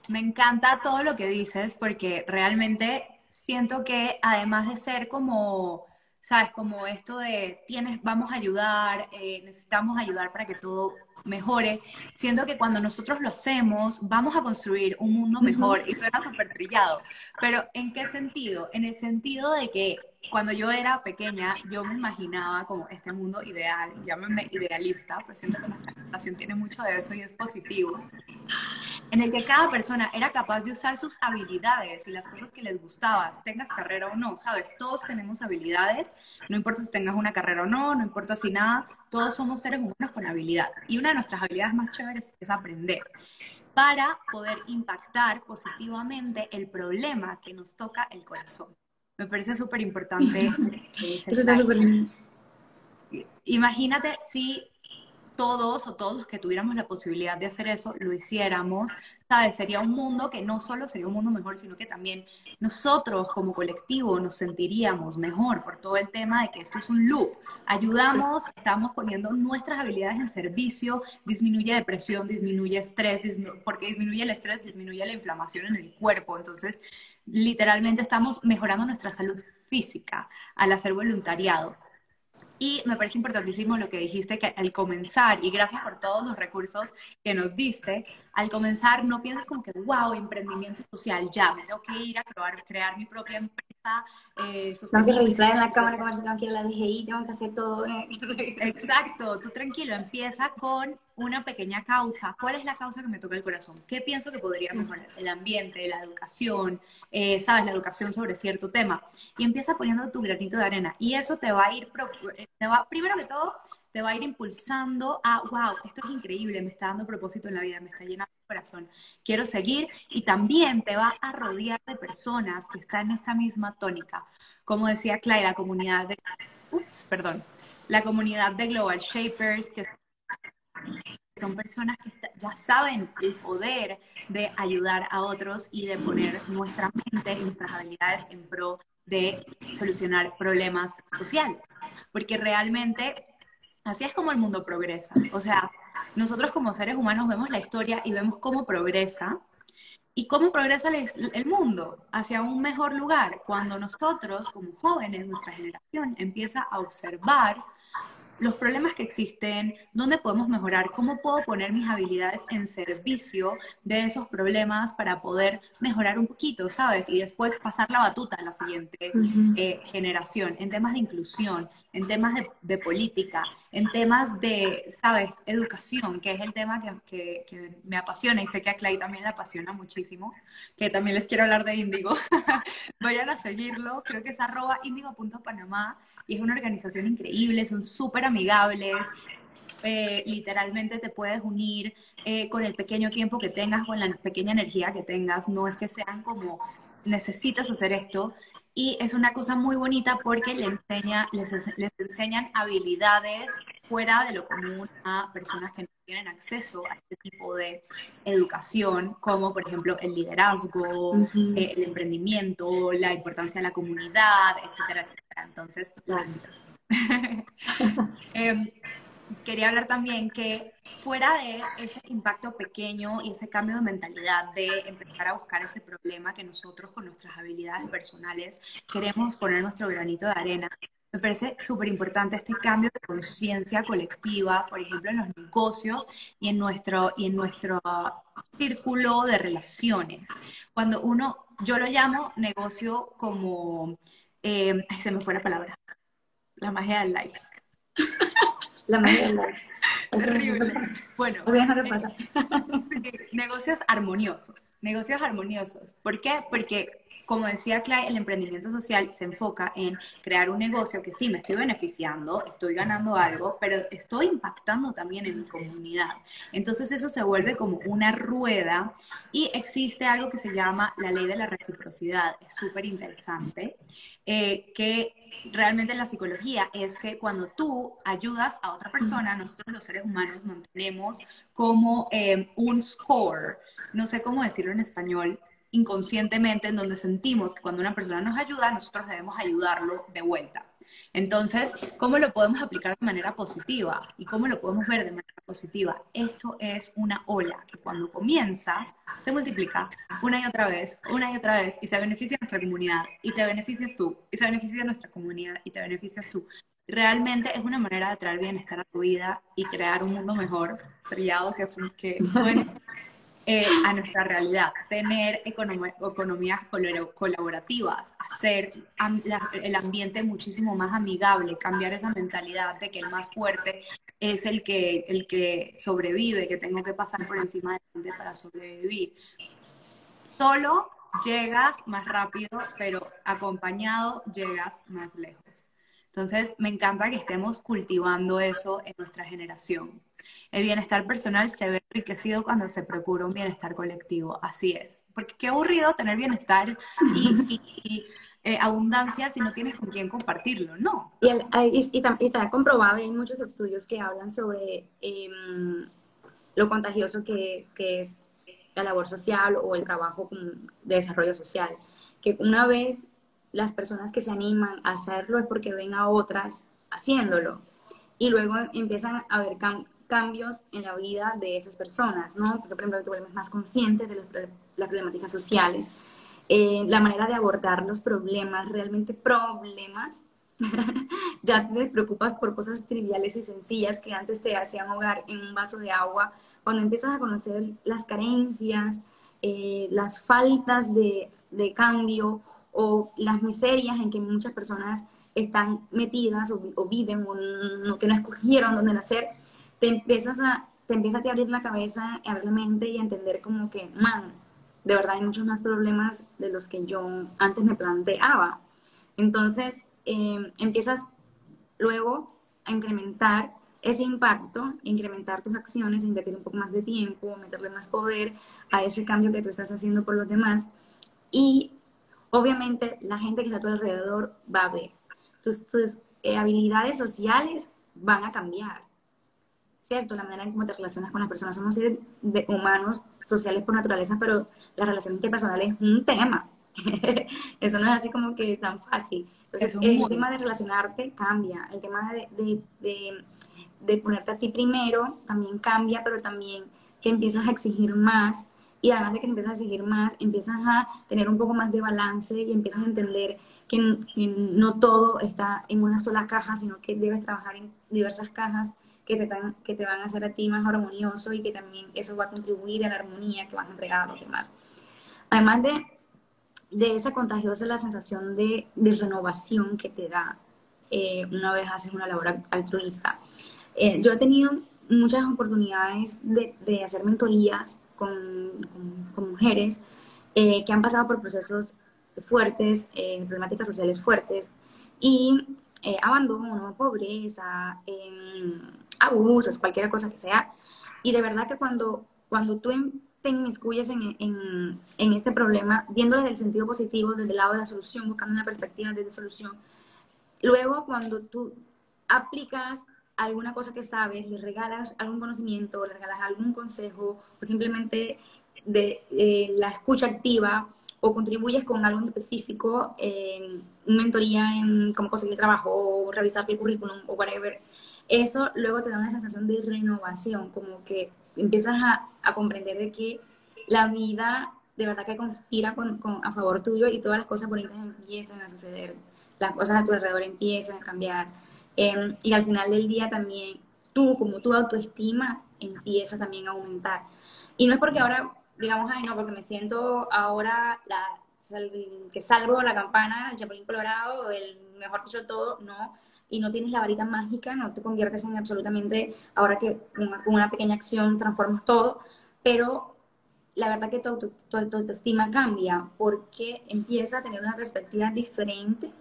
Me encanta todo lo que dices porque realmente siento que además de ser como ¿sabes? Como esto de, tienes, vamos a ayudar, eh, necesitamos ayudar para que todo mejore, siendo que cuando nosotros lo hacemos, vamos a construir un mundo mejor, y suena súper trillado, pero ¿en qué sentido? En el sentido de que cuando yo era pequeña, yo me imaginaba como este mundo ideal, llámeme idealista, pues siento que la presentación tiene mucho de eso y es positivo, en el que cada persona era capaz de usar sus habilidades y las cosas que les gustaba, tengas carrera o no, ¿sabes? Todos tenemos habilidades, no importa si tengas una carrera o no, no importa si nada, todos somos seres humanos con habilidad. Y una de nuestras habilidades más chéveres es aprender para poder impactar positivamente el problema que nos toca el corazón. Me parece súper importante. Eso está súper Imagínate si todos o todos que tuviéramos la posibilidad de hacer eso, lo hiciéramos, ¿sabes? Sería un mundo que no solo sería un mundo mejor, sino que también nosotros como colectivo nos sentiríamos mejor por todo el tema de que esto es un loop. Ayudamos, estamos poniendo nuestras habilidades en servicio, disminuye depresión, disminuye estrés, porque disminuye el estrés, disminuye la inflamación en el cuerpo. Entonces, literalmente estamos mejorando nuestra salud física al hacer voluntariado. Y me parece importantísimo lo que dijiste, que al comenzar, y gracias por todos los recursos que nos diste, al comenzar no pienses como que, wow, emprendimiento social, ya, me tengo que ir a crear, crear mi propia empresa. Eh, tengo que registrar en la Cámara Comercial, tengo que ir a la DGI, tengo que hacer todo. Exacto, tú tranquilo, empieza con una pequeña causa. ¿Cuál es la causa que me toca el corazón? ¿Qué pienso que podría mejorar? El ambiente, la educación, eh, sabes, la educación sobre cierto tema. Y empieza poniendo tu granito de arena. Y eso te va a ir, eh, te va, primero que todo, te va a ir impulsando a, wow, esto es increíble, me está dando propósito en la vida, me está llenando el corazón, quiero seguir. Y también te va a rodear de personas que están en esta misma tónica. Como decía Clay, la comunidad de, ups, perdón, la comunidad de Global Shapers, que son personas que ya saben el poder de ayudar a otros y de poner nuestra mente y nuestras habilidades en pro de solucionar problemas sociales. Porque realmente así es como el mundo progresa. O sea, nosotros como seres humanos vemos la historia y vemos cómo progresa y cómo progresa el, mundo hacia un mejor lugar cuando nosotros como jóvenes, nuestra generación, empieza a observar los problemas que existen, dónde podemos mejorar, cómo puedo poner mis habilidades en servicio de esos problemas para poder mejorar un poquito, ¿sabes? Y después pasar la batuta a la siguiente eh, generación, en temas de inclusión, en temas de, política, en temas de, ¿sabes? Educación, que es el tema que, que, me apasiona y sé que a Clay también le apasiona muchísimo, que también les quiero hablar de Índigo. Vayan a seguirlo, creo que es arroba índigo.panamá y es una organización increíble, son súper amigables, eh, literalmente te puedes unir eh, con el pequeño tiempo que tengas, con la pequeña energía que tengas, no es que sean como necesitas hacer esto. Y es una cosa muy bonita porque le enseña, les, les enseñan habilidades fuera de lo común a personas que no tienen acceso a este tipo de educación, como por ejemplo el liderazgo, eh, el emprendimiento, la importancia de la comunidad, etcétera, etcétera. Entonces, eh, quería hablar también que fuera de ese impacto pequeño y ese cambio de mentalidad de empezar a buscar ese problema que nosotros con nuestras habilidades personales queremos poner nuestro granito de arena, me parece súper importante este cambio de conciencia colectiva, por ejemplo, en los negocios y en nuestro, y en nuestro círculo de relaciones. Cuando uno, yo lo llamo negocio como, eh, se me fue la palabra, la magia del life. La magia del life. Terrible. Bueno, negocios armoniosos, negocios armoniosos. ¿Por qué? Porque como decía Clay, el emprendimiento social se enfoca en crear un negocio que sí, me estoy beneficiando, estoy ganando algo, pero estoy impactando también en mi comunidad. Entonces eso se vuelve como una rueda y existe algo que se llama la ley de la reciprocidad. Es súper interesante, eh, que realmente en la psicología es que cuando tú ayudas a otra persona, nosotros los seres humanos mantenemos como eh, un score, no sé cómo decirlo en español, inconscientemente en donde sentimos que cuando una persona nos ayuda, nosotros debemos ayudarlo de vuelta. Entonces, ¿cómo lo podemos aplicar de manera positiva? ¿Y cómo lo podemos ver de manera positiva? Esto es una ola que cuando comienza se multiplica una y otra vez, una y otra vez, y se beneficia nuestra comunidad, y te beneficias tú, y se beneficia nuestra comunidad, y te beneficias tú. Realmente es una manera de traer bienestar a tu vida y crear un mundo mejor, trillado que, que suene eh, a nuestra realidad, tener economías colaborativas, hacer el ambiente muchísimo más amigable, cambiar esa mentalidad de que el más fuerte es el que, el que sobrevive, que tengo que pasar por encima de la gente para sobrevivir. Solo llegas más rápido, pero acompañado llegas más lejos. Entonces, me encanta que estemos cultivando eso en nuestra generación. El bienestar personal se ve enriquecido cuando se procura un bienestar colectivo, así es. Porque qué aburrido tener bienestar y, eh, abundancia si no tienes con quién compartirlo, ¿no? Y, y, está comprobado, hay muchos estudios que hablan sobre em, lo contagioso que, que, es la labor social o el trabajo de desarrollo social. Que una vez las personas que se animan a hacerlo es porque ven a otras haciéndolo. Y luego empiezan a ver cambios en la vida de esas personas, ¿no? Porque, por ejemplo, te vuelves más consciente de las problemáticas sociales, eh, la manera de abordar los problemas, realmente problemas. ya te preocupas por cosas triviales y sencillas que antes te hacían hogar en un vaso de agua. Cuando empiezas a conocer las carencias, eh, las faltas de, de cambio o las miserias en que muchas personas están metidas o, viven o que no escogieron dónde nacer, te empiezas a, te empieza a abrir la cabeza, a abrir la mente y a entender como que, man, de verdad hay muchos más problemas de los que yo antes me planteaba. Entonces, em, empiezas luego a incrementar ese impacto, incrementar tus acciones, invertir un poco más de tiempo, meterle más poder a ese cambio que tú estás haciendo por los demás. Y obviamente la gente que está a tu alrededor va a ver. Tus, tus eh, habilidades sociales van a cambiar ¿cierto? La manera en cómo te relacionas con las personas. Somos seres de humanos, sociales por naturaleza, pero la relación interpersonal es un tema. Eso no es así como que tan fácil. Entonces, el tema de relacionarte cambia, el tema de, de, de, ponerte a ti primero también cambia, pero también que empiezas a exigir más y además de que empiezas a exigir más, empiezas a tener un poco más de balance y empiezas a entender que, no todo está en una sola caja, sino que debes trabajar en diversas cajas que te, que te van a hacer a ti más armonioso y que también eso va a contribuir a la armonía que vas a entregar a los demás. Además de de esa contagiosa la sensación de, renovación que te da eh, una vez haces una labor altruista. Eh, yo he tenido muchas oportunidades de, hacer mentorías con, mujeres eh, que han pasado por procesos fuertes, problemáticas sociales fuertes y abandono, pobreza, em, abusos, cualquier cosa que sea. Y de verdad que cuando, cuando tú te inmiscuyes en, en, en, este problema, viéndolo desde el sentido positivo, desde el lado de la solución, buscando una perspectiva de solución. Luego, cuando tú aplicas alguna cosa que sabes, le regalas algún conocimiento, le regalas algún consejo, o simplemente de eh, la escucha activa, o contribuyes con algo específico, en mentoría en cómo conseguir trabajo, o revisar el currículum, o whatever, eso luego te da una sensación de renovación, como que empiezas a, a comprender de que la vida de verdad que conspira con, con, a favor tuyo y todas las cosas bonitas empiezan a suceder, las cosas a tu alrededor empiezan a cambiar. Em, y al final del día también tú, como tu autoestima, empieza también a aumentar. Y no es porque ahora, digamos, ay, no, porque me siento ahora la, que salvo la campana, el chapulín colorado, el mejor que yo todo, no y no tienes la varita mágica, no te conviertes en absolutamente, ahora que con una, pequeña acción transformas todo, pero la verdad que tu, tu, autoestima cambia porque empieza a tener una perspectiva diferente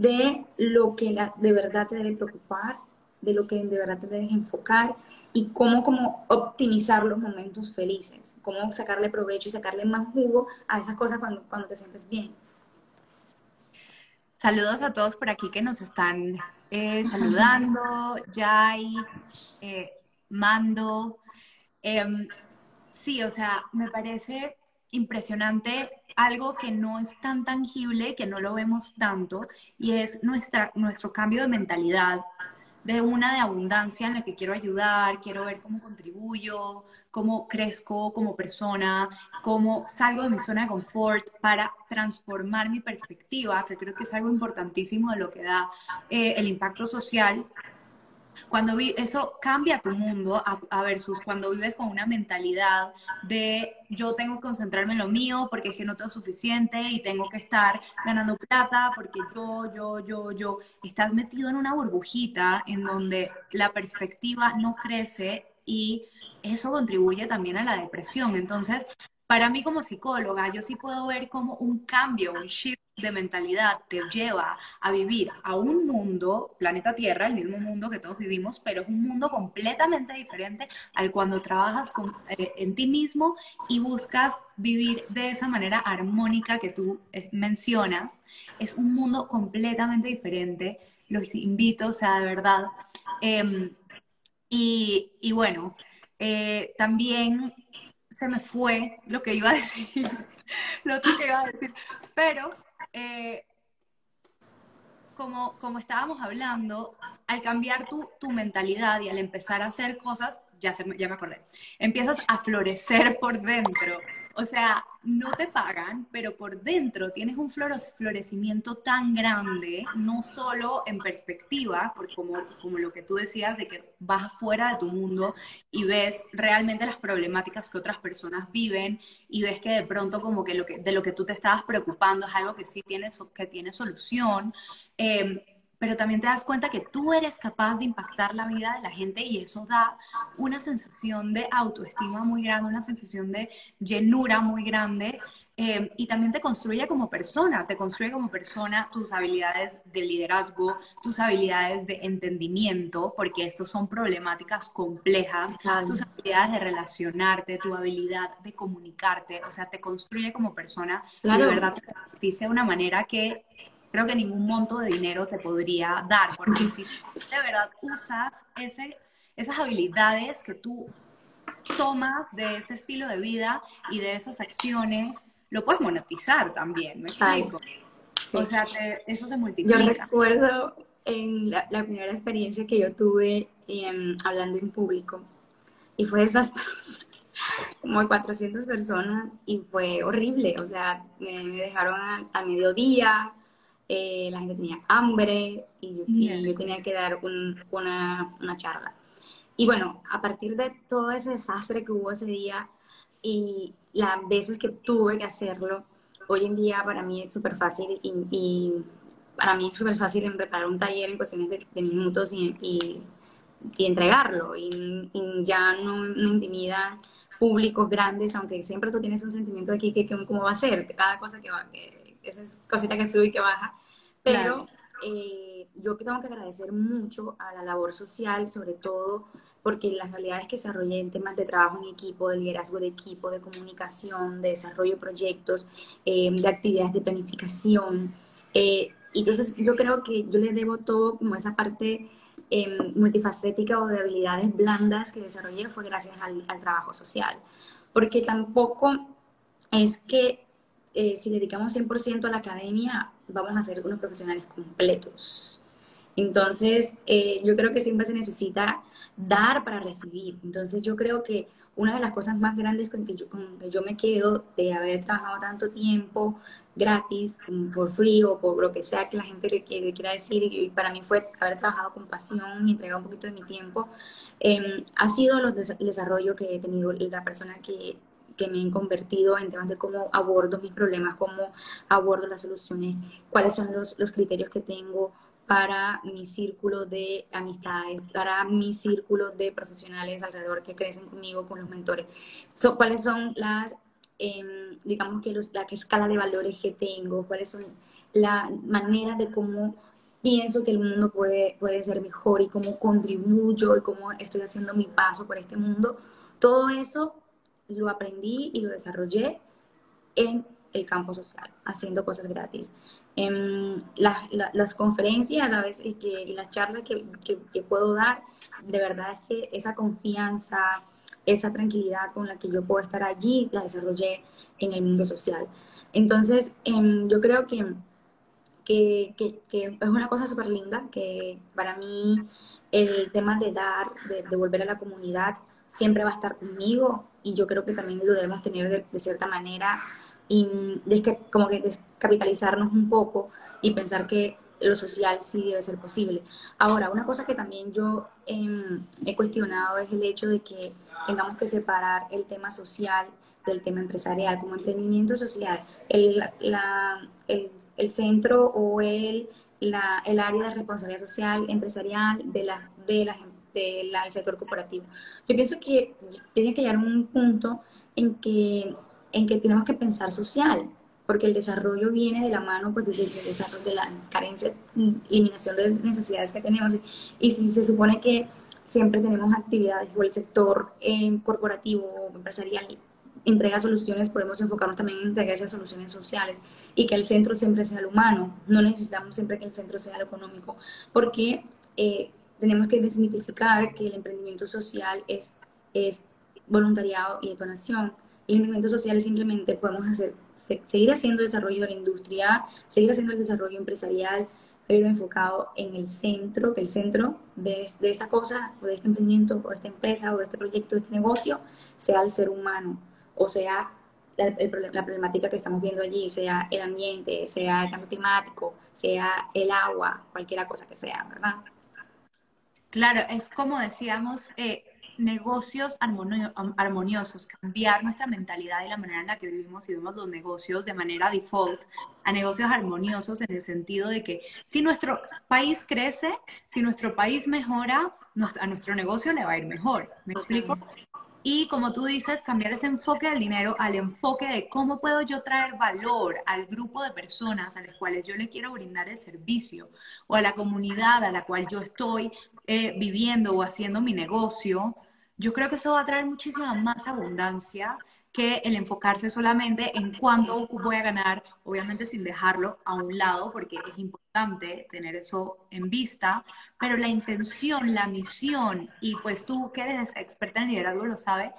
de lo que de verdad te debe preocupar, de lo que de verdad te debes enfocar y cómo como optimizar los momentos felices, cómo sacarle provecho y sacarle más jugo a esas cosas cuando, cuando te sientes bien. Saludos a todos por aquí que nos están eh, saludando, Jai, eh, Mando. Em, sí, o sea, me parece impresionante algo que no es tan tangible, que no lo vemos tanto, y es nuestra, nuestro cambio de mentalidad de una de abundancia en la que quiero ayudar, quiero ver cómo contribuyo, cómo crezco como persona, cómo salgo de mi zona de confort para transformar mi perspectiva, que creo que es algo importantísimo de lo que da eh, el impacto social cuando vi, eso cambia tu mundo a, versus cuando vives con una mentalidad de yo tengo que concentrarme en lo mío porque es que no tengo suficiente y tengo que estar ganando plata porque yo, yo, yo, yo. Estás metido en una burbujita en donde la perspectiva no crece y eso contribuye también a la depresión. Entonces, para mí como psicóloga, yo sí puedo ver como un cambio, un shift de mentalidad te lleva a vivir a un mundo, planeta Tierra, el mismo mundo que todos vivimos, pero es un mundo completamente diferente al cuando trabajas eh, en ti mismo y buscas vivir de esa manera armónica que tú eh, mencionas. Es un mundo completamente diferente. Los invito, o sea, de verdad. Em, y, y, bueno, eh, también se me fue lo que iba a decir, lo que iba a decir, pero eh, como, como estábamos hablando, al cambiar tu, tu, mentalidad y al empezar a hacer cosas, ya, se, ya me acordé, empiezas a florecer por dentro o sea, no te pagan, pero por dentro tienes un florecimiento tan grande, no solo en perspectiva, porque como, como lo que tú decías de que vas afuera de tu mundo y ves realmente las problemáticas que otras personas viven y ves que de pronto como que, lo que de lo que tú te estabas preocupando es algo que sí tiene, que tiene solución. Eh, pero también te das cuenta que tú eres capaz de impactar la vida de la gente y eso da una sensación de autoestima muy grande, una sensación de llenura muy grande eh, y también te construye como persona, te construye como persona tus habilidades de liderazgo, tus habilidades de entendimiento, porque estos son problemáticas complejas, tus habilidades de relacionarte, tu habilidad de comunicarte, o sea, te construye como persona y de verdad te beneficia de una manera que creo que ningún monto de dinero te podría dar, porque si de verdad usas ese, esas habilidades que tú tomas de ese estilo de vida y de esas acciones, lo puedes monetizar también, ¿me explico? O sea, eso se multiplica. Yo recuerdo en la, primera experiencia que yo tuve em, hablando en público y fue desastroso. Como 400 personas y fue horrible. O sea, me, dejaron a, mediodía, eh, la gente tenía hambre y, yo tenía que dar una, una charla. Y bueno, a partir de todo ese desastre que hubo ese día y las veces que tuve que hacerlo, hoy en día para mí es súper fácil y, para mí es súper fácil en preparar un taller en cuestiones de, minutos y, y, entregarlo. Y, ya no, no, intimida públicos grandes, aunque siempre tú tienes un sentimiento aquí que, que, cómo va a ser, cada cosa que va, que esa es cosita que sube y que baja. Pero eh, yo tengo que agradecer mucho a la labor social, sobre todo porque las habilidades que desarrollé en temas de trabajo en equipo, de liderazgo de equipo, de comunicación, de desarrollo de proyectos, eh, de actividades de planificación. Eh, entonces yo creo que yo le debo todo como esa parte eh, multifacética o de habilidades blandas que desarrollé fue gracias al, al trabajo social. Porque tampoco es que si dedicamos 100% a la academia, vamos a ser unos profesionales completos. Entonces, yo creo que siempre se necesita dar para recibir. Entonces yo creo que una de las cosas más grandes con que yo, con que yo me quedo de haber trabajado tanto tiempo gratis, por free o por lo que sea que la gente le, quiera decir, y para mí fue haber trabajado con pasión y entregado un poquito de mi tiempo, em, ha sido los el desarrollo que he tenido, la persona que, que me he convertido en temas de cómo abordo mis problemas, cómo abordo las soluciones, cuáles son los, los criterios que tengo para mi círculo de amistades, para mi círculo de profesionales alrededor que crecen conmigo, con los mentores. ¿Cuáles son las, em, digamos que la escala de valores que tengo? ¿Cuáles son la manera de cómo pienso que el mundo puede, puede ser mejor y cómo contribuyo y cómo estoy haciendo mi paso por este mundo? Todo eso lo aprendí y lo desarrollé en el campo social, haciendo cosas gratis. En las conferencias a veces y, que, las charlas que, que, puedo dar, de verdad es que esa confianza, esa tranquilidad con la que yo puedo estar allí, la desarrollé en el mundo social. Entonces, em, yo creo que, es una cosa súper linda, que para mí el tema de dar, de devolver a la comunidad, siempre va a estar conmigo y yo creo que también lo debemos tener de cierta manera y como que descapitalizarnos un poco y pensar que lo social sí debe ser posible. Ahora, una cosa que también yo em, he cuestionado es el hecho de que tengamos que separar el tema social del tema empresarial. Como emprendimiento social, el, la, el, el centro o el, la, el área de responsabilidad social empresarial de la, de la, del sector corporativo. Yo pienso que tiene que llegar un punto en que en que tenemos que pensar social, porque el desarrollo viene de la mano pues, desde el desarrollo de la carencia, eliminación de necesidades que tenemos. Y si se supone que siempre tenemos actividades o el sector eh, corporativo empresarial entrega soluciones, podemos enfocarnos también en entregar esas soluciones sociales y que el centro siempre sea lo humano. No necesitamos siempre que el centro sea lo económico, porque eh, tenemos que desmitificar que el emprendimiento social es, es voluntariado y donación el movimiento social simplemente podemos hacer, seguir haciendo desarrollo de la industria, seguir haciendo el desarrollo empresarial, pero enfocado en el centro, que el centro de, de esta cosa, o de este emprendimiento, o de esta empresa, o de este proyecto, de este negocio, sea el ser humano, o sea la, problemática que estamos viendo allí, sea el ambiente, sea el cambio climático, sea el agua, cualquiera cosa que sea, ¿verdad? Claro, es como decíamos, eh, negocios armoniosos, cambiar nuestra mentalidad y la manera en la que vivimos y vemos los negocios de manera default a negocios armoniosos en el sentido de que si nuestro país crece, si nuestro país mejora, a nuestro negocio le va a ir mejor. ¿Me explico? Y como tú dices, cambiar ese enfoque del dinero al enfoque de cómo puedo yo traer valor al grupo de personas a las cuales yo le quiero brindar el servicio o a la comunidad a la cual yo estoy eh, viviendo o haciendo mi negocio yo creo que eso va a traer muchísima más abundancia que el enfocarse solamente en cuánto voy a ganar, obviamente sin dejarlo a un lado, porque es importante tener eso en vista, pero la intención, la misión, y pues tú que eres experta en liderazgo lo sabes,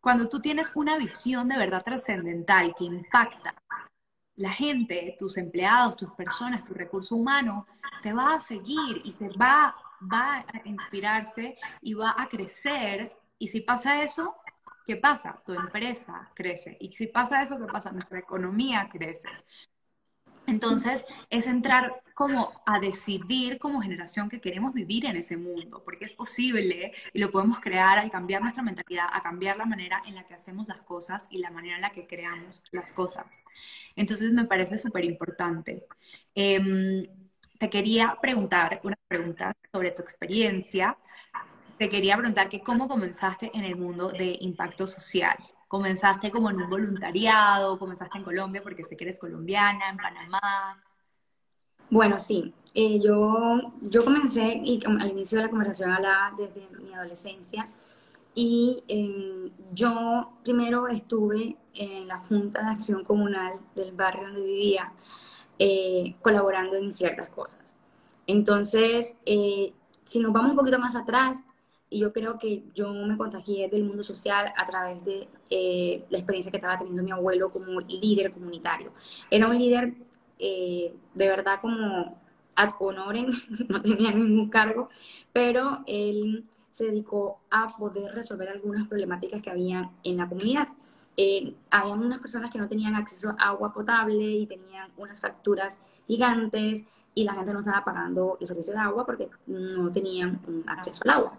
cuando tú tienes una visión de verdad trascendental que impacta la gente, tus empleados, tus personas, tu recurso humano, te va a seguir y se va, va a inspirarse y va a crecer. Y si pasa eso, ¿qué pasa? Tu empresa crece. Y si pasa eso, ¿qué pasa? Nuestra economía crece. Entonces, es entrar como a decidir como generación que queremos vivir en ese mundo, porque es posible y lo podemos crear al cambiar nuestra mentalidad, a cambiar la manera en la que hacemos las cosas y la manera en la que creamos las cosas. Entonces, me parece súper importante. Em, te quería preguntar una pregunta sobre tu experiencia. Te quería preguntar que cómo comenzaste en el mundo de impacto social. ¿Comenzaste como en un voluntariado? ¿Comenzaste en Colombia porque sé que eres colombiana, en Panamá? Bueno, sí. Eh, yo, yo comencé, y al inicio de la conversación hablaba desde mi adolescencia, y eh, yo primero estuve en la Junta de Acción Comunal del barrio donde vivía, eh, colaborando en ciertas cosas. Entonces, si nos vamos un poquito más atrás, y yo creo que yo me contagié del mundo social a través de eh, la experiencia que estaba teniendo mi abuelo como líder comunitario. Era un líder eh, de verdad como ad honorem, no tenía ningún cargo, pero él se dedicó a poder resolver algunas problemáticas que había en la comunidad. Eh, había unas personas que no tenían acceso a agua potable y tenían unas facturas gigantes y la gente no estaba pagando el servicio de agua porque no tenían acceso al agua.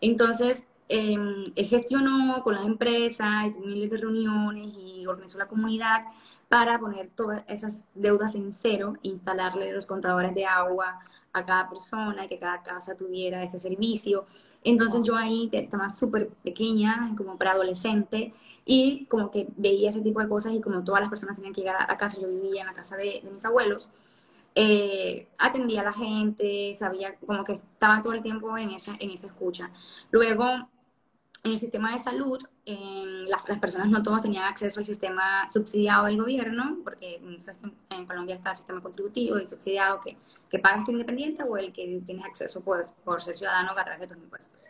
Entonces, eh, él gestionó con las empresas, miles de reuniones y organizó la comunidad para poner todas esas deudas en cero, instalarle los contadores de agua a cada persona y que cada casa tuviera ese servicio. Entonces yo ahí estaba súper pequeña, como preadolescente, y como que veía ese tipo de cosas y como todas las personas tenían que llegar a, casa, yo vivía en la casa de mis abuelos, eh, atendía a la gente, sabía como que estaba todo el tiempo en esa, en esa escucha. Luego, en el sistema de salud, las personas no todas tenían acceso al sistema subsidiado del gobierno, porque en Colombia está el sistema contributivo y subsidiado que, que pagas tu independiente o el que tienes acceso por, por ser ciudadano a través de tus impuestos.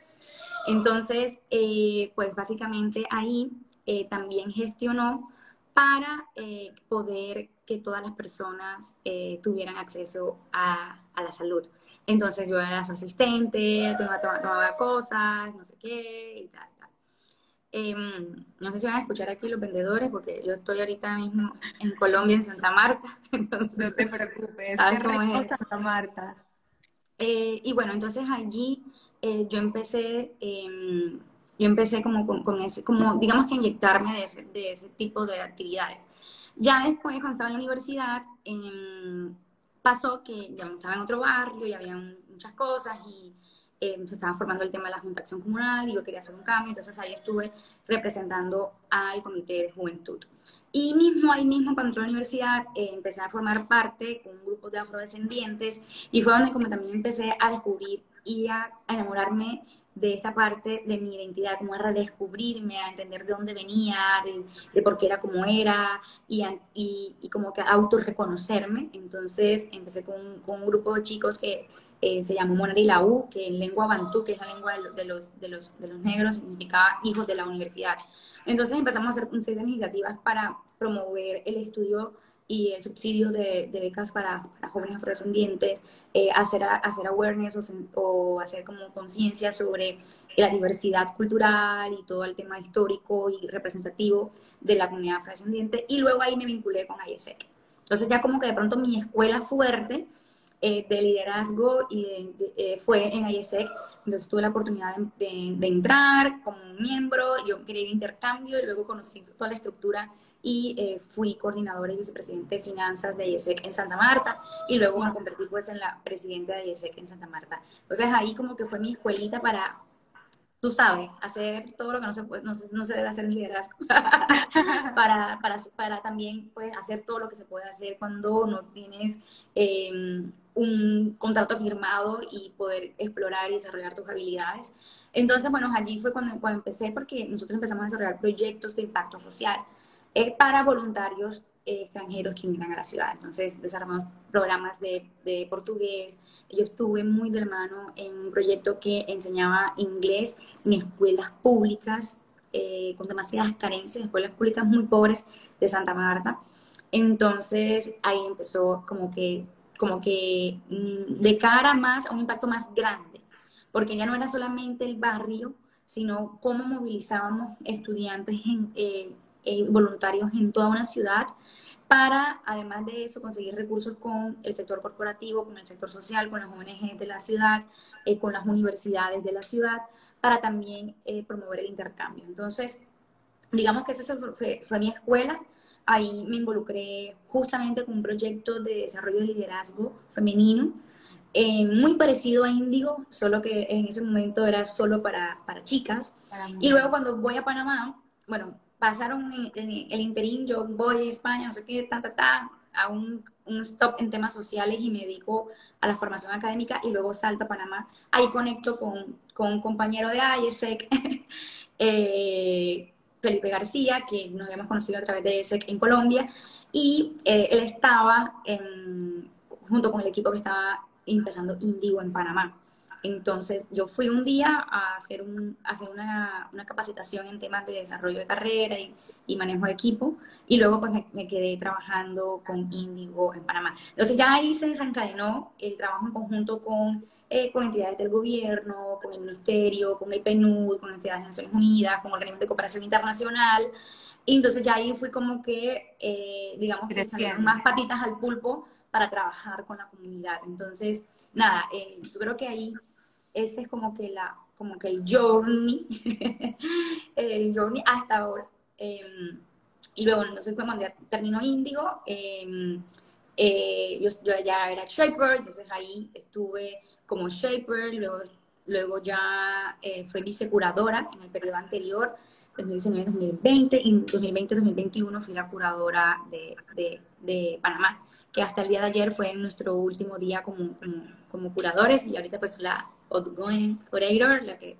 Entonces, eh, pues básicamente ahí eh, también gestionó para eh, poder que todas las personas tuvieran acceso a, a, la salud. Entonces yo era su asistente, tomaba, cosas, no sé qué y tal. tal. Em, no sé si van a escuchar aquí los vendedores, porque yo estoy ahorita mismo en Colombia, en Santa Marta. Entonces, no te preocupes, es Santa Marta. Eh, y bueno, entonces allí yo empecé em, yo empecé como con, ese, como digamos que inyectarme de ese, de ese tipo de actividades. Ya después, cuando estaba en la universidad, em, pasó que ya estaba en otro barrio y había muchas cosas y em, se estaba formando el tema de la Junta de Acción Comunal y yo quería hacer un cambio, entonces ahí estuve representando al Comité de Juventud. Y mismo ahí mismo, cuando entré a la universidad, eh, empecé a formar parte con un grupo de afrodescendientes y fue donde como también empecé a descubrir y a enamorarme de esta parte de mi identidad, como a redescubrirme, a entender de dónde venía, de, por qué era como era, y, y, como que autorreconocerme. Entonces empecé con, un grupo de chicos que eh, se llamó Monari U, que en lengua bantú, que es la lengua de los, de los, de los negros, significaba hijos de la universidad. Entonces empezamos a hacer un serie de iniciativas para promover el estudio y el subsidio de, becas para, jóvenes afrodescendientes, eh, hacer, hacer awareness o, hacer como conciencia sobre la diversidad cultural y todo el tema histórico y representativo de la comunidad afrodescendiente. Y luego ahí me vinculé con IESEC. Entonces ya como que de pronto mi escuela fuerte eh, de liderazgo y eh, fue en IESEC. Entonces tuve la oportunidad de, de, entrar como miembro, yo quería ir intercambio y luego conocí toda la estructura y eh, fui coordinadora y vicepresidente de finanzas de IESEC en Santa Marta y luego me convertí pues en la presidenta de IESEC en Santa Marta. Entonces ahí como que fue mi escuelita para, tú sabes, hacer todo lo que no se, puede, no, no se debe hacer en liderazgo, para, para, para, también pues, hacer todo lo que se puede hacer cuando no tienes em, un contrato firmado y poder explorar y desarrollar tus habilidades. Entonces, bueno, allí fue cuando, cuando empecé porque nosotros empezamos a desarrollar proyectos de impacto social eh, para voluntarios eh, extranjeros que vinieran a la ciudad. Entonces, desarrollamos programas de, de, portugués. Yo estuve muy de la mano en un proyecto que enseñaba inglés en escuelas públicas eh, con demasiadas carencias, escuelas públicas muy pobres de Santa Marta. Entonces, ahí empezó como que como que mm, de cara más a un impacto más grande, porque ya no era solamente el barrio, sino cómo movilizábamos estudiantes en, eh, eh, voluntarios en toda una ciudad para, además de eso, conseguir recursos con el sector corporativo, con el sector social, con las ONG de la ciudad, eh, con las universidades de la ciudad, para también promover el intercambio. Entonces, digamos que esa fue, fue mi escuela, Ahí me involucré justamente con un proyecto de desarrollo de liderazgo femenino, eh, muy parecido a Índigo, solo que en ese momento era solo para, para chicas. y luego cuando voy a Panamá, bueno, pasaron el, interín, yo voy a España, no sé qué, ta, ta, a un, stop en temas sociales y me dedico a la formación académica y luego salto a Panamá. Ahí conecto con, con un compañero de IESEC, eh, Felipe García, que nos habíamos conocido a través de ESEC en Colombia, y eh, él estaba junto con el equipo que estaba empezando Indigo en Panamá. Entonces, yo fui un día a hacer, un, hacer una, una, capacitación en temas de desarrollo de carrera y, y manejo de equipo, y luego pues me, me, quedé trabajando con Indigo en Panamá. Entonces, ya ahí se desencadenó el trabajo en conjunto con eh, con entidades del gobierno, con el ministerio, con el PNUD, con entidades de Naciones Unidas, con organismos de cooperación internacional. Y entonces ya ahí fui como que, eh, digamos, que más patitas al pulpo para trabajar con la comunidad. Entonces, nada, eh, yo creo que ahí ese es como que la como que el journey, el journey hasta ahora. Em, y luego, entonces, cuando ya terminó Índigo, em, yo, yo, ya era shaper, entonces ahí estuve como shaper, luego, luego ya eh, fue vicecuradora en el periodo anterior, 2019-2020, y en 2020-2021 fui la curadora de, de, de, Panamá, que hasta el día de ayer fue nuestro último día como, como curadores, y ahorita pues la outgoing curator, la que...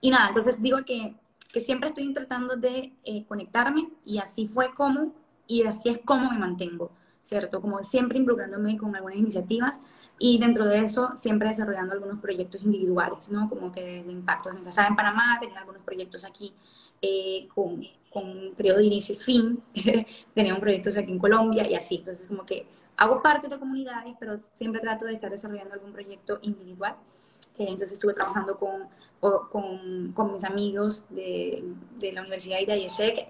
Y nada, entonces digo que, que siempre estoy tratando de eh, conectarme, y así fue como, y así es como me mantengo, ¿cierto? Como siempre involucrándome con algunas iniciativas, y dentro de eso siempre desarrollando algunos proyectos individuales, ¿no? Como que de impacto. Entonces, en Panamá tenía algunos proyectos aquí eh, con, con un periodo de inicio y fin, teníamos proyectos aquí en Colombia y así. Entonces, como que hago parte de comunidades, pero siempre trato de estar desarrollando algún proyecto individual. Eh, entonces estuve trabajando con, con, con mis amigos de, de, la Universidad de IESEC,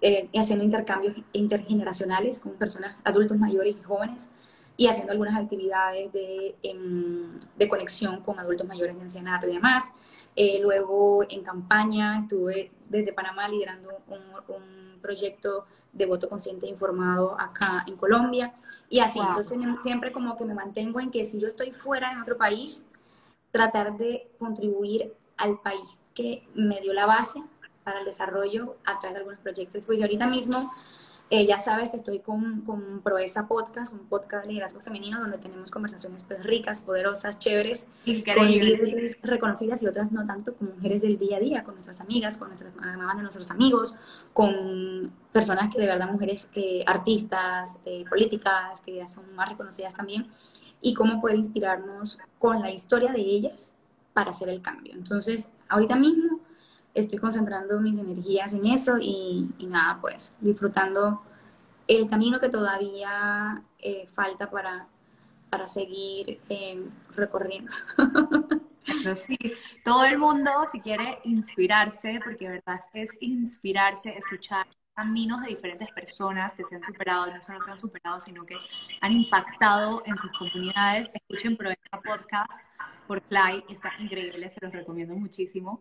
eh, haciendo intercambios intergeneracionales con personas, adultos mayores y jóvenes, y haciendo algunas actividades de, em, de conexión con adultos mayores de ancianato y demás. Eh, luego en campaña estuve desde Panamá liderando un, un, proyecto de voto consciente e informado acá en Colombia y así. Entonces siempre como que me mantengo en que si yo estoy fuera en otro país, tratar de contribuir al país que me dio la base para el desarrollo a través de algunos proyectos. Pues ahorita mismo eh, ya sabes que estoy con, con Proeza Podcast, un podcast de liderazgo femenino donde tenemos conversaciones pues, ricas, poderosas, chéveres, con líderes reconocidas y otras no tanto, con mujeres del día a día, con nuestras amigas, con nuestras mamás de nuestros amigos, con personas que de verdad, mujeres que artistas, eh, políticas, que ya son más reconocidas también, y cómo poder inspirarnos con la historia de ellas para hacer el cambio. Entonces, ahorita mismo estoy concentrando mis energías en eso y, nada, pues disfrutando el camino que todavía eh, falta para, para seguir eh, recorriendo. Sí, todo el mundo si quiere inspirarse, porque de verdad es inspirarse, escuchar caminos de diferentes personas que se han superado, no solo se han superado, sino que han impactado en sus comunidades. Escuchen Provenza Podcast por Clay, está increíble, se los recomiendo muchísimo.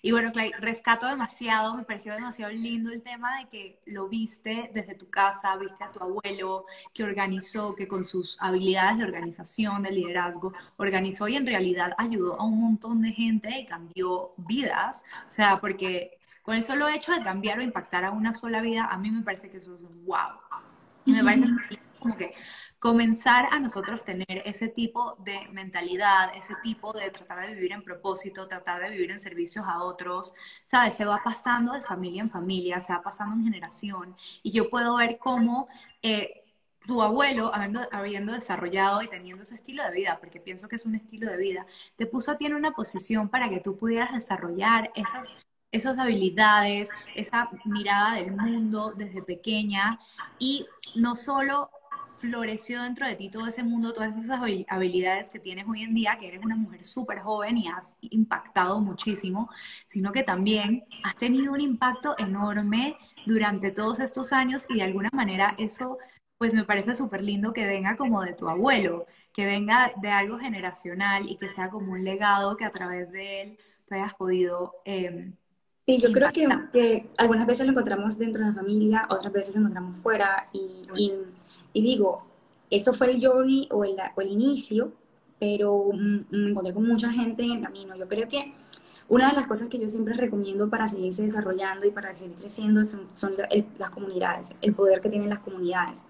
Y bueno, Clay, rescato demasiado, me pareció demasiado lindo el tema de que lo viste desde tu casa, viste a tu abuelo que organizó, que con sus habilidades de organización, de liderazgo, organizó y en realidad ayudó a un montón de gente y cambió vidas. O sea, porque con el solo hecho de cambiar o impactar a una sola vida, a mí me parece que eso es wow. Y me parece como que comenzar a nosotros tener ese tipo de mentalidad, ese tipo de tratar de vivir en propósito, tratar de vivir en servicios a otros, ¿sabes? Se va pasando de familia en familia, se va pasando en generación y yo puedo ver cómo... Eh, tu abuelo, habiendo, habiendo, desarrollado y teniendo ese estilo de vida, porque pienso que es un estilo de vida, te puso a ti en una posición para que tú pudieras desarrollar esas, esas habilidades, esa mirada del mundo desde pequeña y no solo floreció dentro de ti todo ese mundo, todas esas habilidades que tienes hoy en día, que eres una mujer súper joven y has impactado muchísimo, sino que también has tenido un impacto enorme durante todos estos años y de alguna manera eso pues me parece súper lindo que venga como de tu abuelo, que venga de algo generacional y que sea como un legado que a través de él te hayas podido... Eh, sí, yo creo que, que, algunas veces lo encontramos dentro de la familia, otras veces lo encontramos fuera y y digo, eso fue el journey o el, o el inicio, pero me encontré con mucha gente en el camino. Yo creo que una de las cosas que yo siempre recomiendo para seguirse desarrollando y para seguir creciendo son, las comunidades, el poder que tienen las comunidades.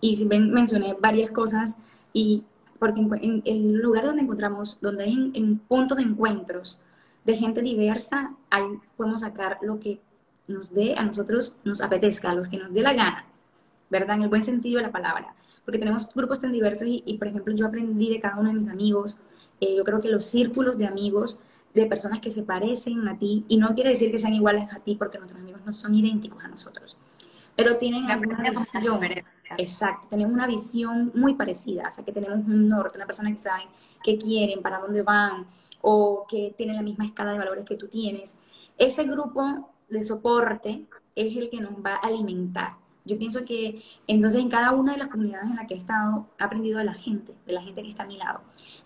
Y si ven, mencioné varias cosas, y porque en, el lugar donde encontramos, donde es en, en, puntos de encuentros de gente diversa, ahí podemos sacar lo que nos dé a nosotros, nos apetezca, a los que nos dé la gana. ¿verdad? En el buen sentido de la palabra. Porque tenemos grupos tan diversos y, por ejemplo, yo aprendí de cada uno de mis amigos, eh, yo creo que los círculos de amigos, de personas que se parecen a ti, y no quiere decir que sean iguales a ti, porque nuestros amigos no son idénticos a nosotros, pero tienen alguna visión. Exacto, tenemos una visión muy parecida, o sea, que tenemos un norte, una persona que sabe qué quieren, para dónde van, o que tienen la misma escala de valores que tú tienes. Ese grupo de soporte es el que nos va a alimentar yo pienso que entonces en cada una de las comunidades en las que he estado, he aprendido de la gente, de la gente que está a mi lado.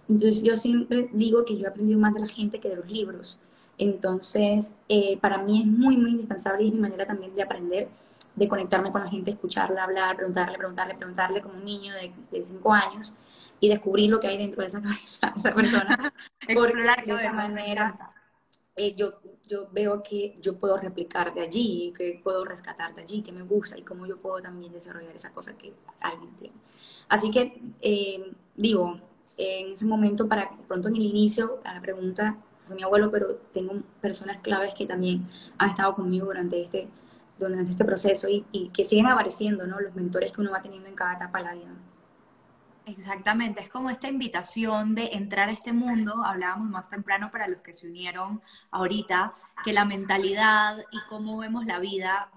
Entonces yo siempre digo que yo he aprendido más de la gente que de los libros. Entonces, eh, para mí es muy, muy indispensable y es mi manera también de aprender, de conectarme con la gente, escucharla, hablar, preguntarle, preguntarle, preguntarle como un niño de cinco años y descubrir lo que hay dentro de esa cabeza, esa persona. Explorar de esa manera eh, yo, yo veo que yo puedo replicar de allí, que puedo rescatar de allí, que me gusta y cómo yo puedo también desarrollar esa cosa que alguien tiene. Así que, eh, digo, en ese momento, para pronto en el inicio, a la pregunta, fue mi abuelo, pero tengo personas claves que también han estado conmigo durante este, durante este proceso y, y que siguen apareciendo, ¿no? Los mentores que uno va teniendo en cada etapa de la vida. Exactamente, es como esta invitación de entrar a este mundo, hablábamos más temprano para los que se unieron ahorita, que la mentalidad y cómo vemos la vida,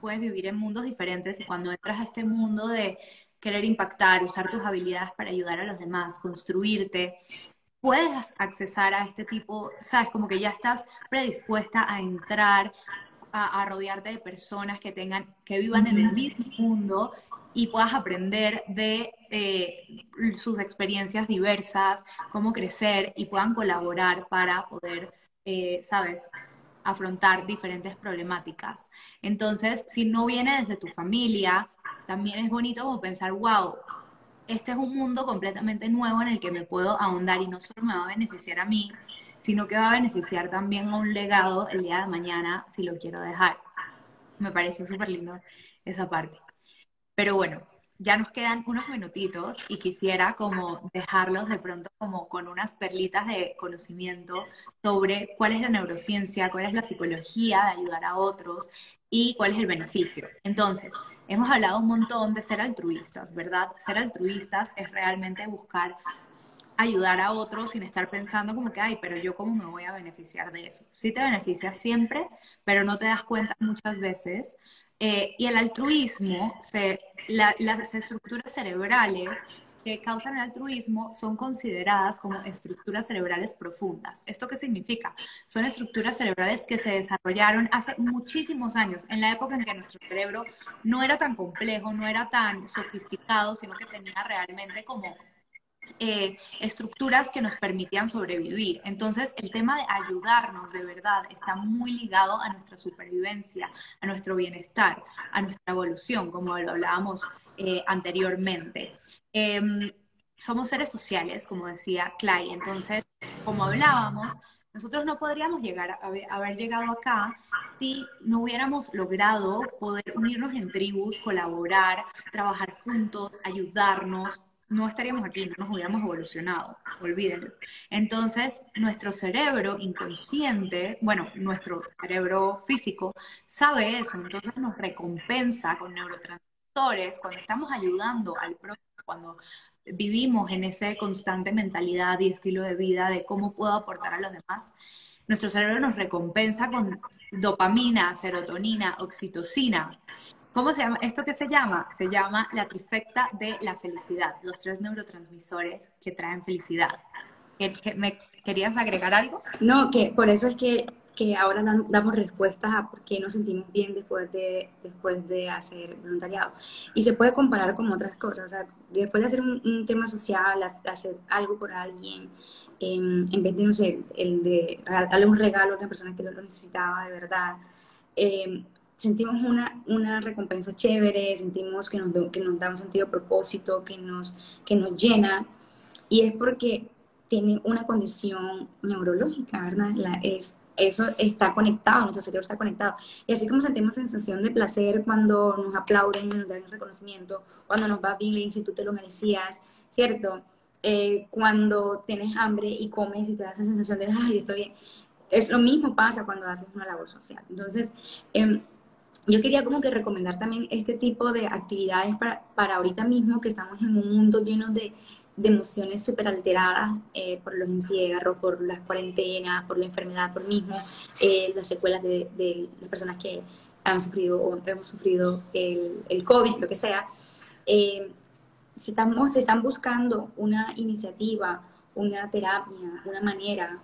puedes vivir en mundos diferentes y cuando entras a este mundo de querer impactar, usar tus habilidades para ayudar a los demás, construirte, puedes accesar a este tipo, sabes, como que ya estás predispuesta a entrar a, rodearte de personas que tengan, que vivan en el mismo mundo y puedas aprender de eh, sus experiencias diversas, cómo crecer y puedan colaborar para poder, eh, sabes, afrontar diferentes problemáticas. Entonces, si no viene desde tu familia, también es bonito como pensar, wow, este es un mundo completamente nuevo en el que me puedo ahondar y no solo me va a beneficiar a mí, sino que va a beneficiar también a un legado el día de mañana si lo quiero dejar. Me parece súper lindo esa parte. Pero bueno, ya nos quedan unos minutitos y quisiera como dejarlos de pronto como con unas perlitas de conocimiento sobre cuál es la neurociencia, cuál es la psicología de ayudar a otros y cuál es el beneficio. Entonces, hemos hablado un montón de ser altruistas, ¿verdad? Ser altruistas es realmente buscar ayudar a otros sin estar pensando como que, ay, pero yo cómo me voy a beneficiar de eso. Sí te beneficia siempre, pero no te das cuenta muchas veces. Eh, y el altruismo, se, las estructuras cerebrales que causan el altruismo son consideradas como estructuras cerebrales profundas. ¿Esto qué significa? Son estructuras cerebrales que se desarrollaron hace muchísimos años, en la época en que nuestro cerebro no era tan complejo, no era tan sofisticado, sino que tenía realmente como eh, estructuras que nos permitían sobrevivir. Entonces, el tema de ayudarnos de verdad está muy ligado a nuestra supervivencia, a nuestro bienestar, a nuestra evolución, como lo hablábamos eh, anteriormente. Em, somos seres sociales, como decía Clay. Entonces, como hablábamos, Nosotros no podríamos llegar a haber, llegado acá si no hubiéramos logrado poder unirnos en tribus, colaborar, trabajar juntos, ayudarnos, no estaríamos aquí, no nos hubiéramos evolucionado, olvídenlo. Entonces, nuestro cerebro inconsciente, bueno, nuestro cerebro físico sabe eso, entonces nos recompensa con neurotransmisores cuando estamos ayudando al prójimo, cuando vivimos en esa constante mentalidad y estilo de vida de cómo puedo aportar a los demás. Nuestro cerebro nos recompensa con dopamina, serotonina, oxitocina. ¿Cómo se llama? ¿Esto qué se llama? Se llama la trifecta de la felicidad, los tres neurotransmisores que traen felicidad. ¿Me querías agregar algo? No, que por eso es que, que ahora damos respuestas a por qué nos sentimos bien después de, después de hacer voluntariado. Y se puede comparar con otras cosas. O sea, después de hacer un, tema social, hacer algo por alguien, em, en vez de, no sé, el de darle un regalo a una persona que lo necesitaba de verdad, eh, sentimos una, una recompensa chévere, sentimos que nos, que nos da un sentido de propósito, que nos, que nos llena, y es porque tiene una condición neurológica, ¿verdad? La, es, eso está conectado, nuestro cerebro está conectado. Y así como sentimos sensación de placer cuando nos aplauden, nos dan reconocimiento, cuando nos va bien, le dicen tú te lo merecías, ¿cierto? Eh, cuando tienes hambre y comes y te das esa sensación de, ay, estoy bien. Es lo mismo pasa cuando haces una labor social. Entonces, eh, yo quería como que recomendar también este tipo de actividades para, para ahorita mismo que estamos en un mundo lleno de, de emociones súper alteradas eh, por los encierros, por las cuarentenas, por la enfermedad, por mismo eh, las secuelas de, las personas que han sufrido o hemos sufrido el, el COVID, lo que sea. Eh, si estamos, se están buscando una iniciativa una terapia, una manera,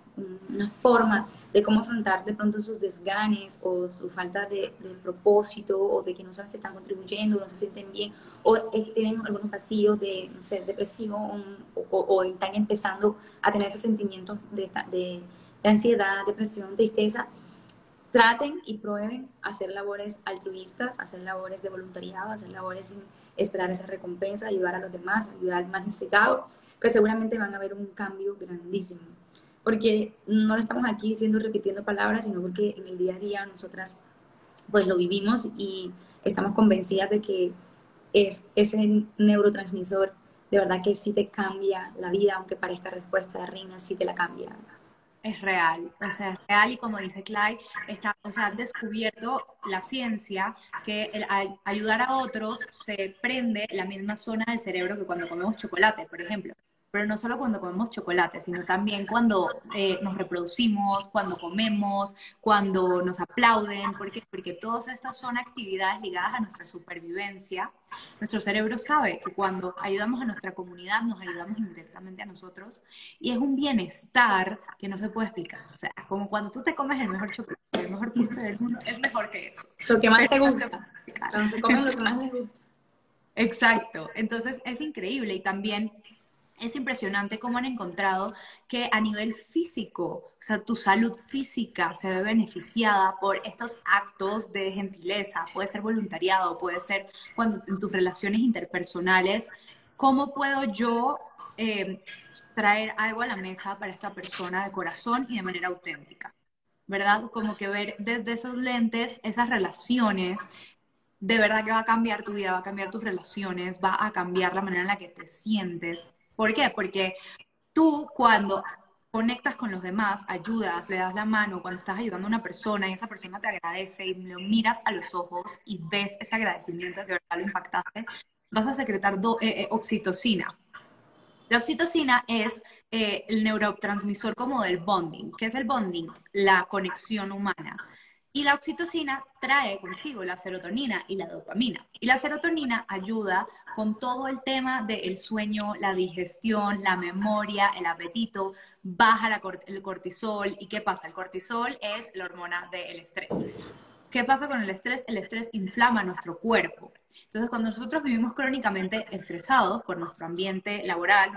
una forma de cómo afrontar de pronto sus desganes o su falta de, propósito o de que no saben si están contribuyendo, no se sienten bien o tienen algunos vacíos de, no sé, depresión o, están empezando a tener esos sentimientos de, de ansiedad, depresión, tristeza, traten y prueben hacer labores altruistas, hacer labores de voluntariado, hacer labores sin esperar esa recompensa, ayudar a los demás, ayudar al más necesitado que seguramente van a ver un cambio grandísimo. Porque no lo estamos aquí diciendo, repitiendo palabras, sino porque en el día a día nosotras pues lo vivimos y estamos convencidas de que es ese neurotransmisor de verdad que sí te cambia la vida, aunque parezca respuesta de reina, sí te la cambia. Es real, o sea, es real y como dice Clay, está, o sea, descubierto la ciencia que el, al ayudar a otros se prende la misma zona del cerebro que cuando comemos chocolate, por ejemplo pero no solo cuando comemos chocolate, sino también cuando eh, nos reproducimos, cuando comemos, cuando nos aplauden, ¿por qué? Porque todas estas son actividades ligadas a nuestra supervivencia. Nuestro cerebro sabe que cuando ayudamos a nuestra comunidad, nos ayudamos indirectamente a nosotros, y es un bienestar que no se puede explicar. O sea, como cuando tú te comes el mejor chocolate, el mejor postre del mundo, es mejor que eso. Lo que más te gusta. Se comen lo que más les gusta. Exacto, entonces es increíble y también es impresionante cómo han encontrado que a nivel físico, o sea, tu salud física se ve beneficiada por estos actos de gentileza, puede ser voluntariado, puede ser cuando en tus relaciones interpersonales, ¿cómo puedo yo eh, traer algo a la mesa para esta persona de corazón y de manera auténtica? ¿Verdad? Como que ver desde esos lentes esas relaciones de verdad que va a cambiar tu vida, va a cambiar tus relaciones, va a cambiar la manera en la que te sientes ¿Por qué? Porque tú cuando conectas con los demás, ayudas, le das la mano, cuando estás ayudando a una persona y esa persona te agradece y lo miras a los ojos y ves ese agradecimiento que verdad lo impactaste, vas a secretar eh, eh, oxitocina. La oxitocina es eh, el neurotransmisor como del bonding. ¿Qué es el bonding? La conexión humana. Y la oxitocina trae consigo la serotonina y la dopamina. Y la serotonina ayuda con todo el tema del sueño, la digestión, la memoria, el apetito, baja el cortisol. ¿Y qué pasa? El cortisol es la hormona del estrés. ¿Qué pasa con el estrés? El estrés inflama nuestro cuerpo. Entonces, cuando nosotros vivimos crónicamente estresados por nuestro ambiente laboral,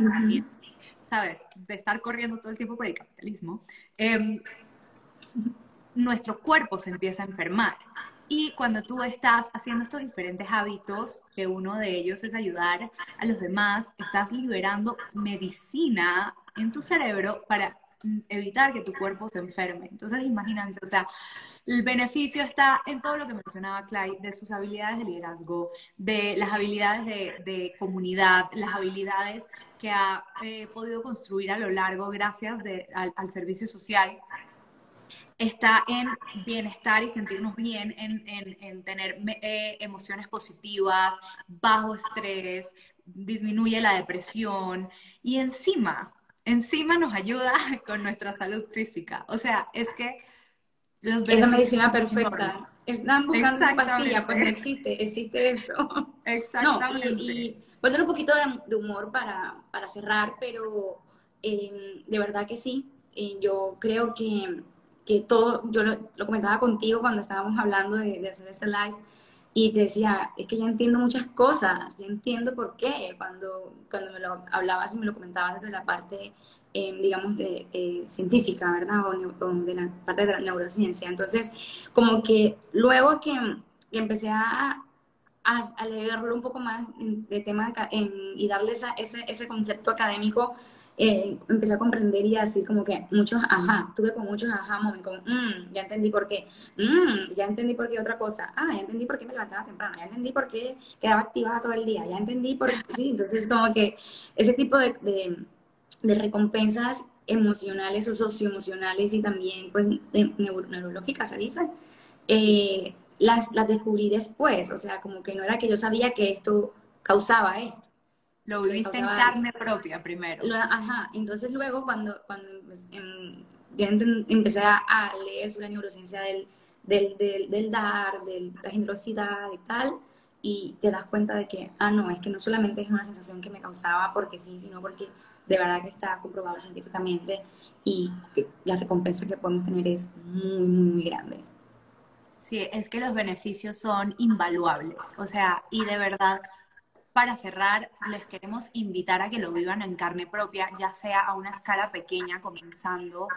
¿sabes? De estar corriendo todo el tiempo por el capitalismo, eh, nuestro cuerpo se empieza a enfermar. Y cuando tú estás haciendo estos diferentes hábitos, que uno de ellos es ayudar a los demás, estás liberando medicina en tu cerebro para evitar que tu cuerpo se enferme. Entonces, imagínense, o sea, el beneficio está en todo lo que mencionaba Clay, de sus habilidades de liderazgo, de las habilidades de, comunidad, las habilidades que ha eh, podido construir a lo largo gracias al, servicio social está en bienestar y sentirnos bien, en, tener eh, emociones positivas, bajo estrés, disminuye la depresión y encima, encima nos ayuda con nuestra salud física. O sea, es que los Es la medicina perfecta. Están buscando pastilla, pues existe, existe esto. Exactamente. No, y, y poner un poquito de, humor para, para, cerrar, pero em, de verdad que sí. Eh, yo creo que, que todo, yo lo, lo, comentaba contigo cuando estábamos hablando de, de hacer este live, y te decía, es que ya entiendo muchas cosas, ya entiendo por qué, cuando, cuando me lo hablabas y me lo comentabas desde la parte, eh, digamos, de, eh, científica, ¿verdad? O, de la parte de la neurociencia. Entonces, como que luego que, que empecé a, a, leerlo un poco más de tema y darle esa, ese, ese concepto académico, eh, empecé a comprender y así como que muchos ajá, tuve con muchos ajá momentos, como, mmm, ya entendí por qué, mmm, ya entendí por qué otra cosa, ah, ya entendí por qué me levantaba temprano, ya entendí por qué quedaba activada todo el día, ya entendí por qué, sí, entonces como que ese tipo de, de, recompensas emocionales o socioemocionales y también pues neurológicas se dice, eh, las, las descubrí después, o sea, como que no era que yo sabía que esto causaba esto, lo viviste en carne propia primero. ajá, entonces luego cuando, cuando em, empecé a, leer sobre la neurociencia del, del, del, dar, de la generosidad y tal, y te das cuenta de que, ah, no, es que no solamente es una sensación que me causaba porque sí, sino porque de verdad que está comprobado científicamente y la recompensa que podemos tener es muy, muy, muy grande. Sí, es que los beneficios son invaluables, o sea, y de verdad para cerrar, les queremos invitar a que lo vivan en carne propia, ya sea a una escala pequeña, comenzando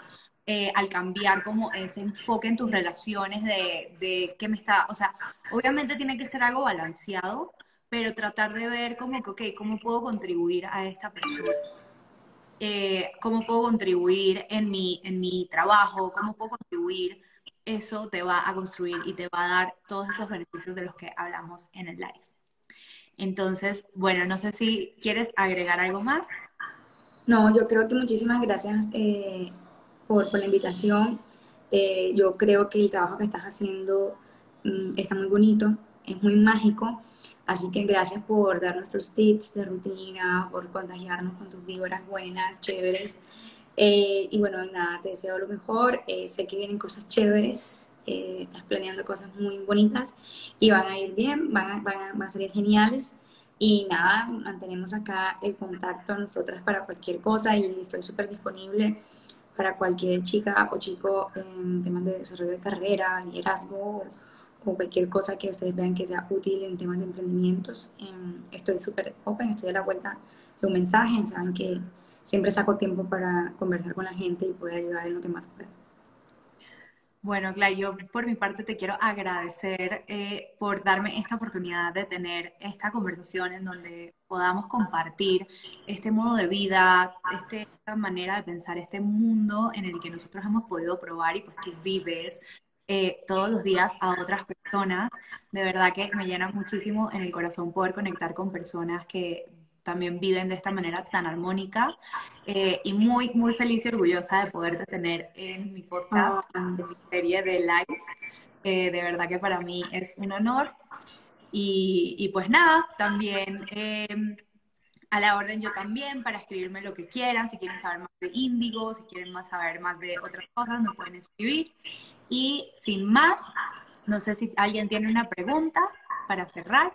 eh, al cambiar como ese enfoque en tus relaciones de, qué me está, o sea, obviamente tiene que ser algo balanceado, pero tratar de ver como que, ok, ¿cómo puedo contribuir a esta persona? Eh, ¿Cómo puedo contribuir en mi, en mi trabajo? ¿Cómo puedo contribuir? Eso te va a construir y te va a dar todos estos beneficios de los que hablamos en el live. Entonces, bueno, no sé si quieres agregar algo más. No, yo creo que muchísimas gracias eh, por, la invitación. Eh, yo creo que el trabajo que estás haciendo mm, está muy bonito, es muy mágico. Así que gracias por darnos tus tips de rutina, por contagiarnos con tus víboras buenas, chéveres. Eh, y bueno, nada, te deseo lo mejor. sé que vienen cosas chéveres eh, estás planeando cosas muy bonitas y van a ir bien, van a, van a, salir geniales. Y nada, mantenemos acá el contacto nosotras para cualquier cosa y estoy súper disponible para cualquier chica o chico en temas de desarrollo de carrera, liderazgo o cualquier cosa que ustedes vean que sea útil en temas de emprendimientos. Em, estoy súper open, estoy a la vuelta de un mensaje, saben que siempre saco tiempo para conversar con la gente y poder ayudar en lo que más pueda. Bueno, Clay, yo por mi parte te quiero agradecer eh, por darme esta oportunidad de tener esta conversación en donde podamos compartir este modo de vida, este, esta manera de pensar, este mundo en el que nosotros hemos podido probar y pues que vives eh, todos los días a otras personas. De verdad que me llena muchísimo en el corazón poder conectar con personas que también viven de esta manera tan armónica eh, y muy, muy feliz y orgullosa de poderte tener en mi podcast, en mi serie de lives. Eh, de verdad que para mí es un honor. Y, pues nada, también em, a la orden yo también para escribirme lo que quieran, si quieren saber más de Índigo, si quieren más saber más de otras cosas, me pueden escribir. Y sin más, no sé si alguien tiene una pregunta para cerrar.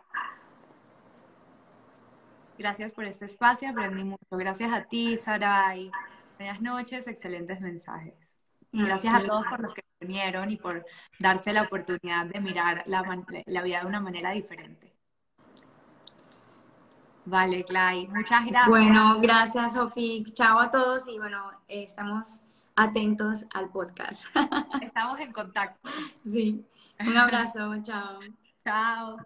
Gracias por este espacio, aprendí mucho. Gracias a ti, Saray. Buenas noches, excelentes mensajes. Gracias a todos por los que vinieron y por darse la oportunidad de mirar la, vida de una manera diferente. Vale, Clay, muchas gracias. Bueno, gracias, Sofía. Chao a todos y bueno, estamos atentos al podcast. Estamos en contacto. Sí. Un abrazo, chao. Chao.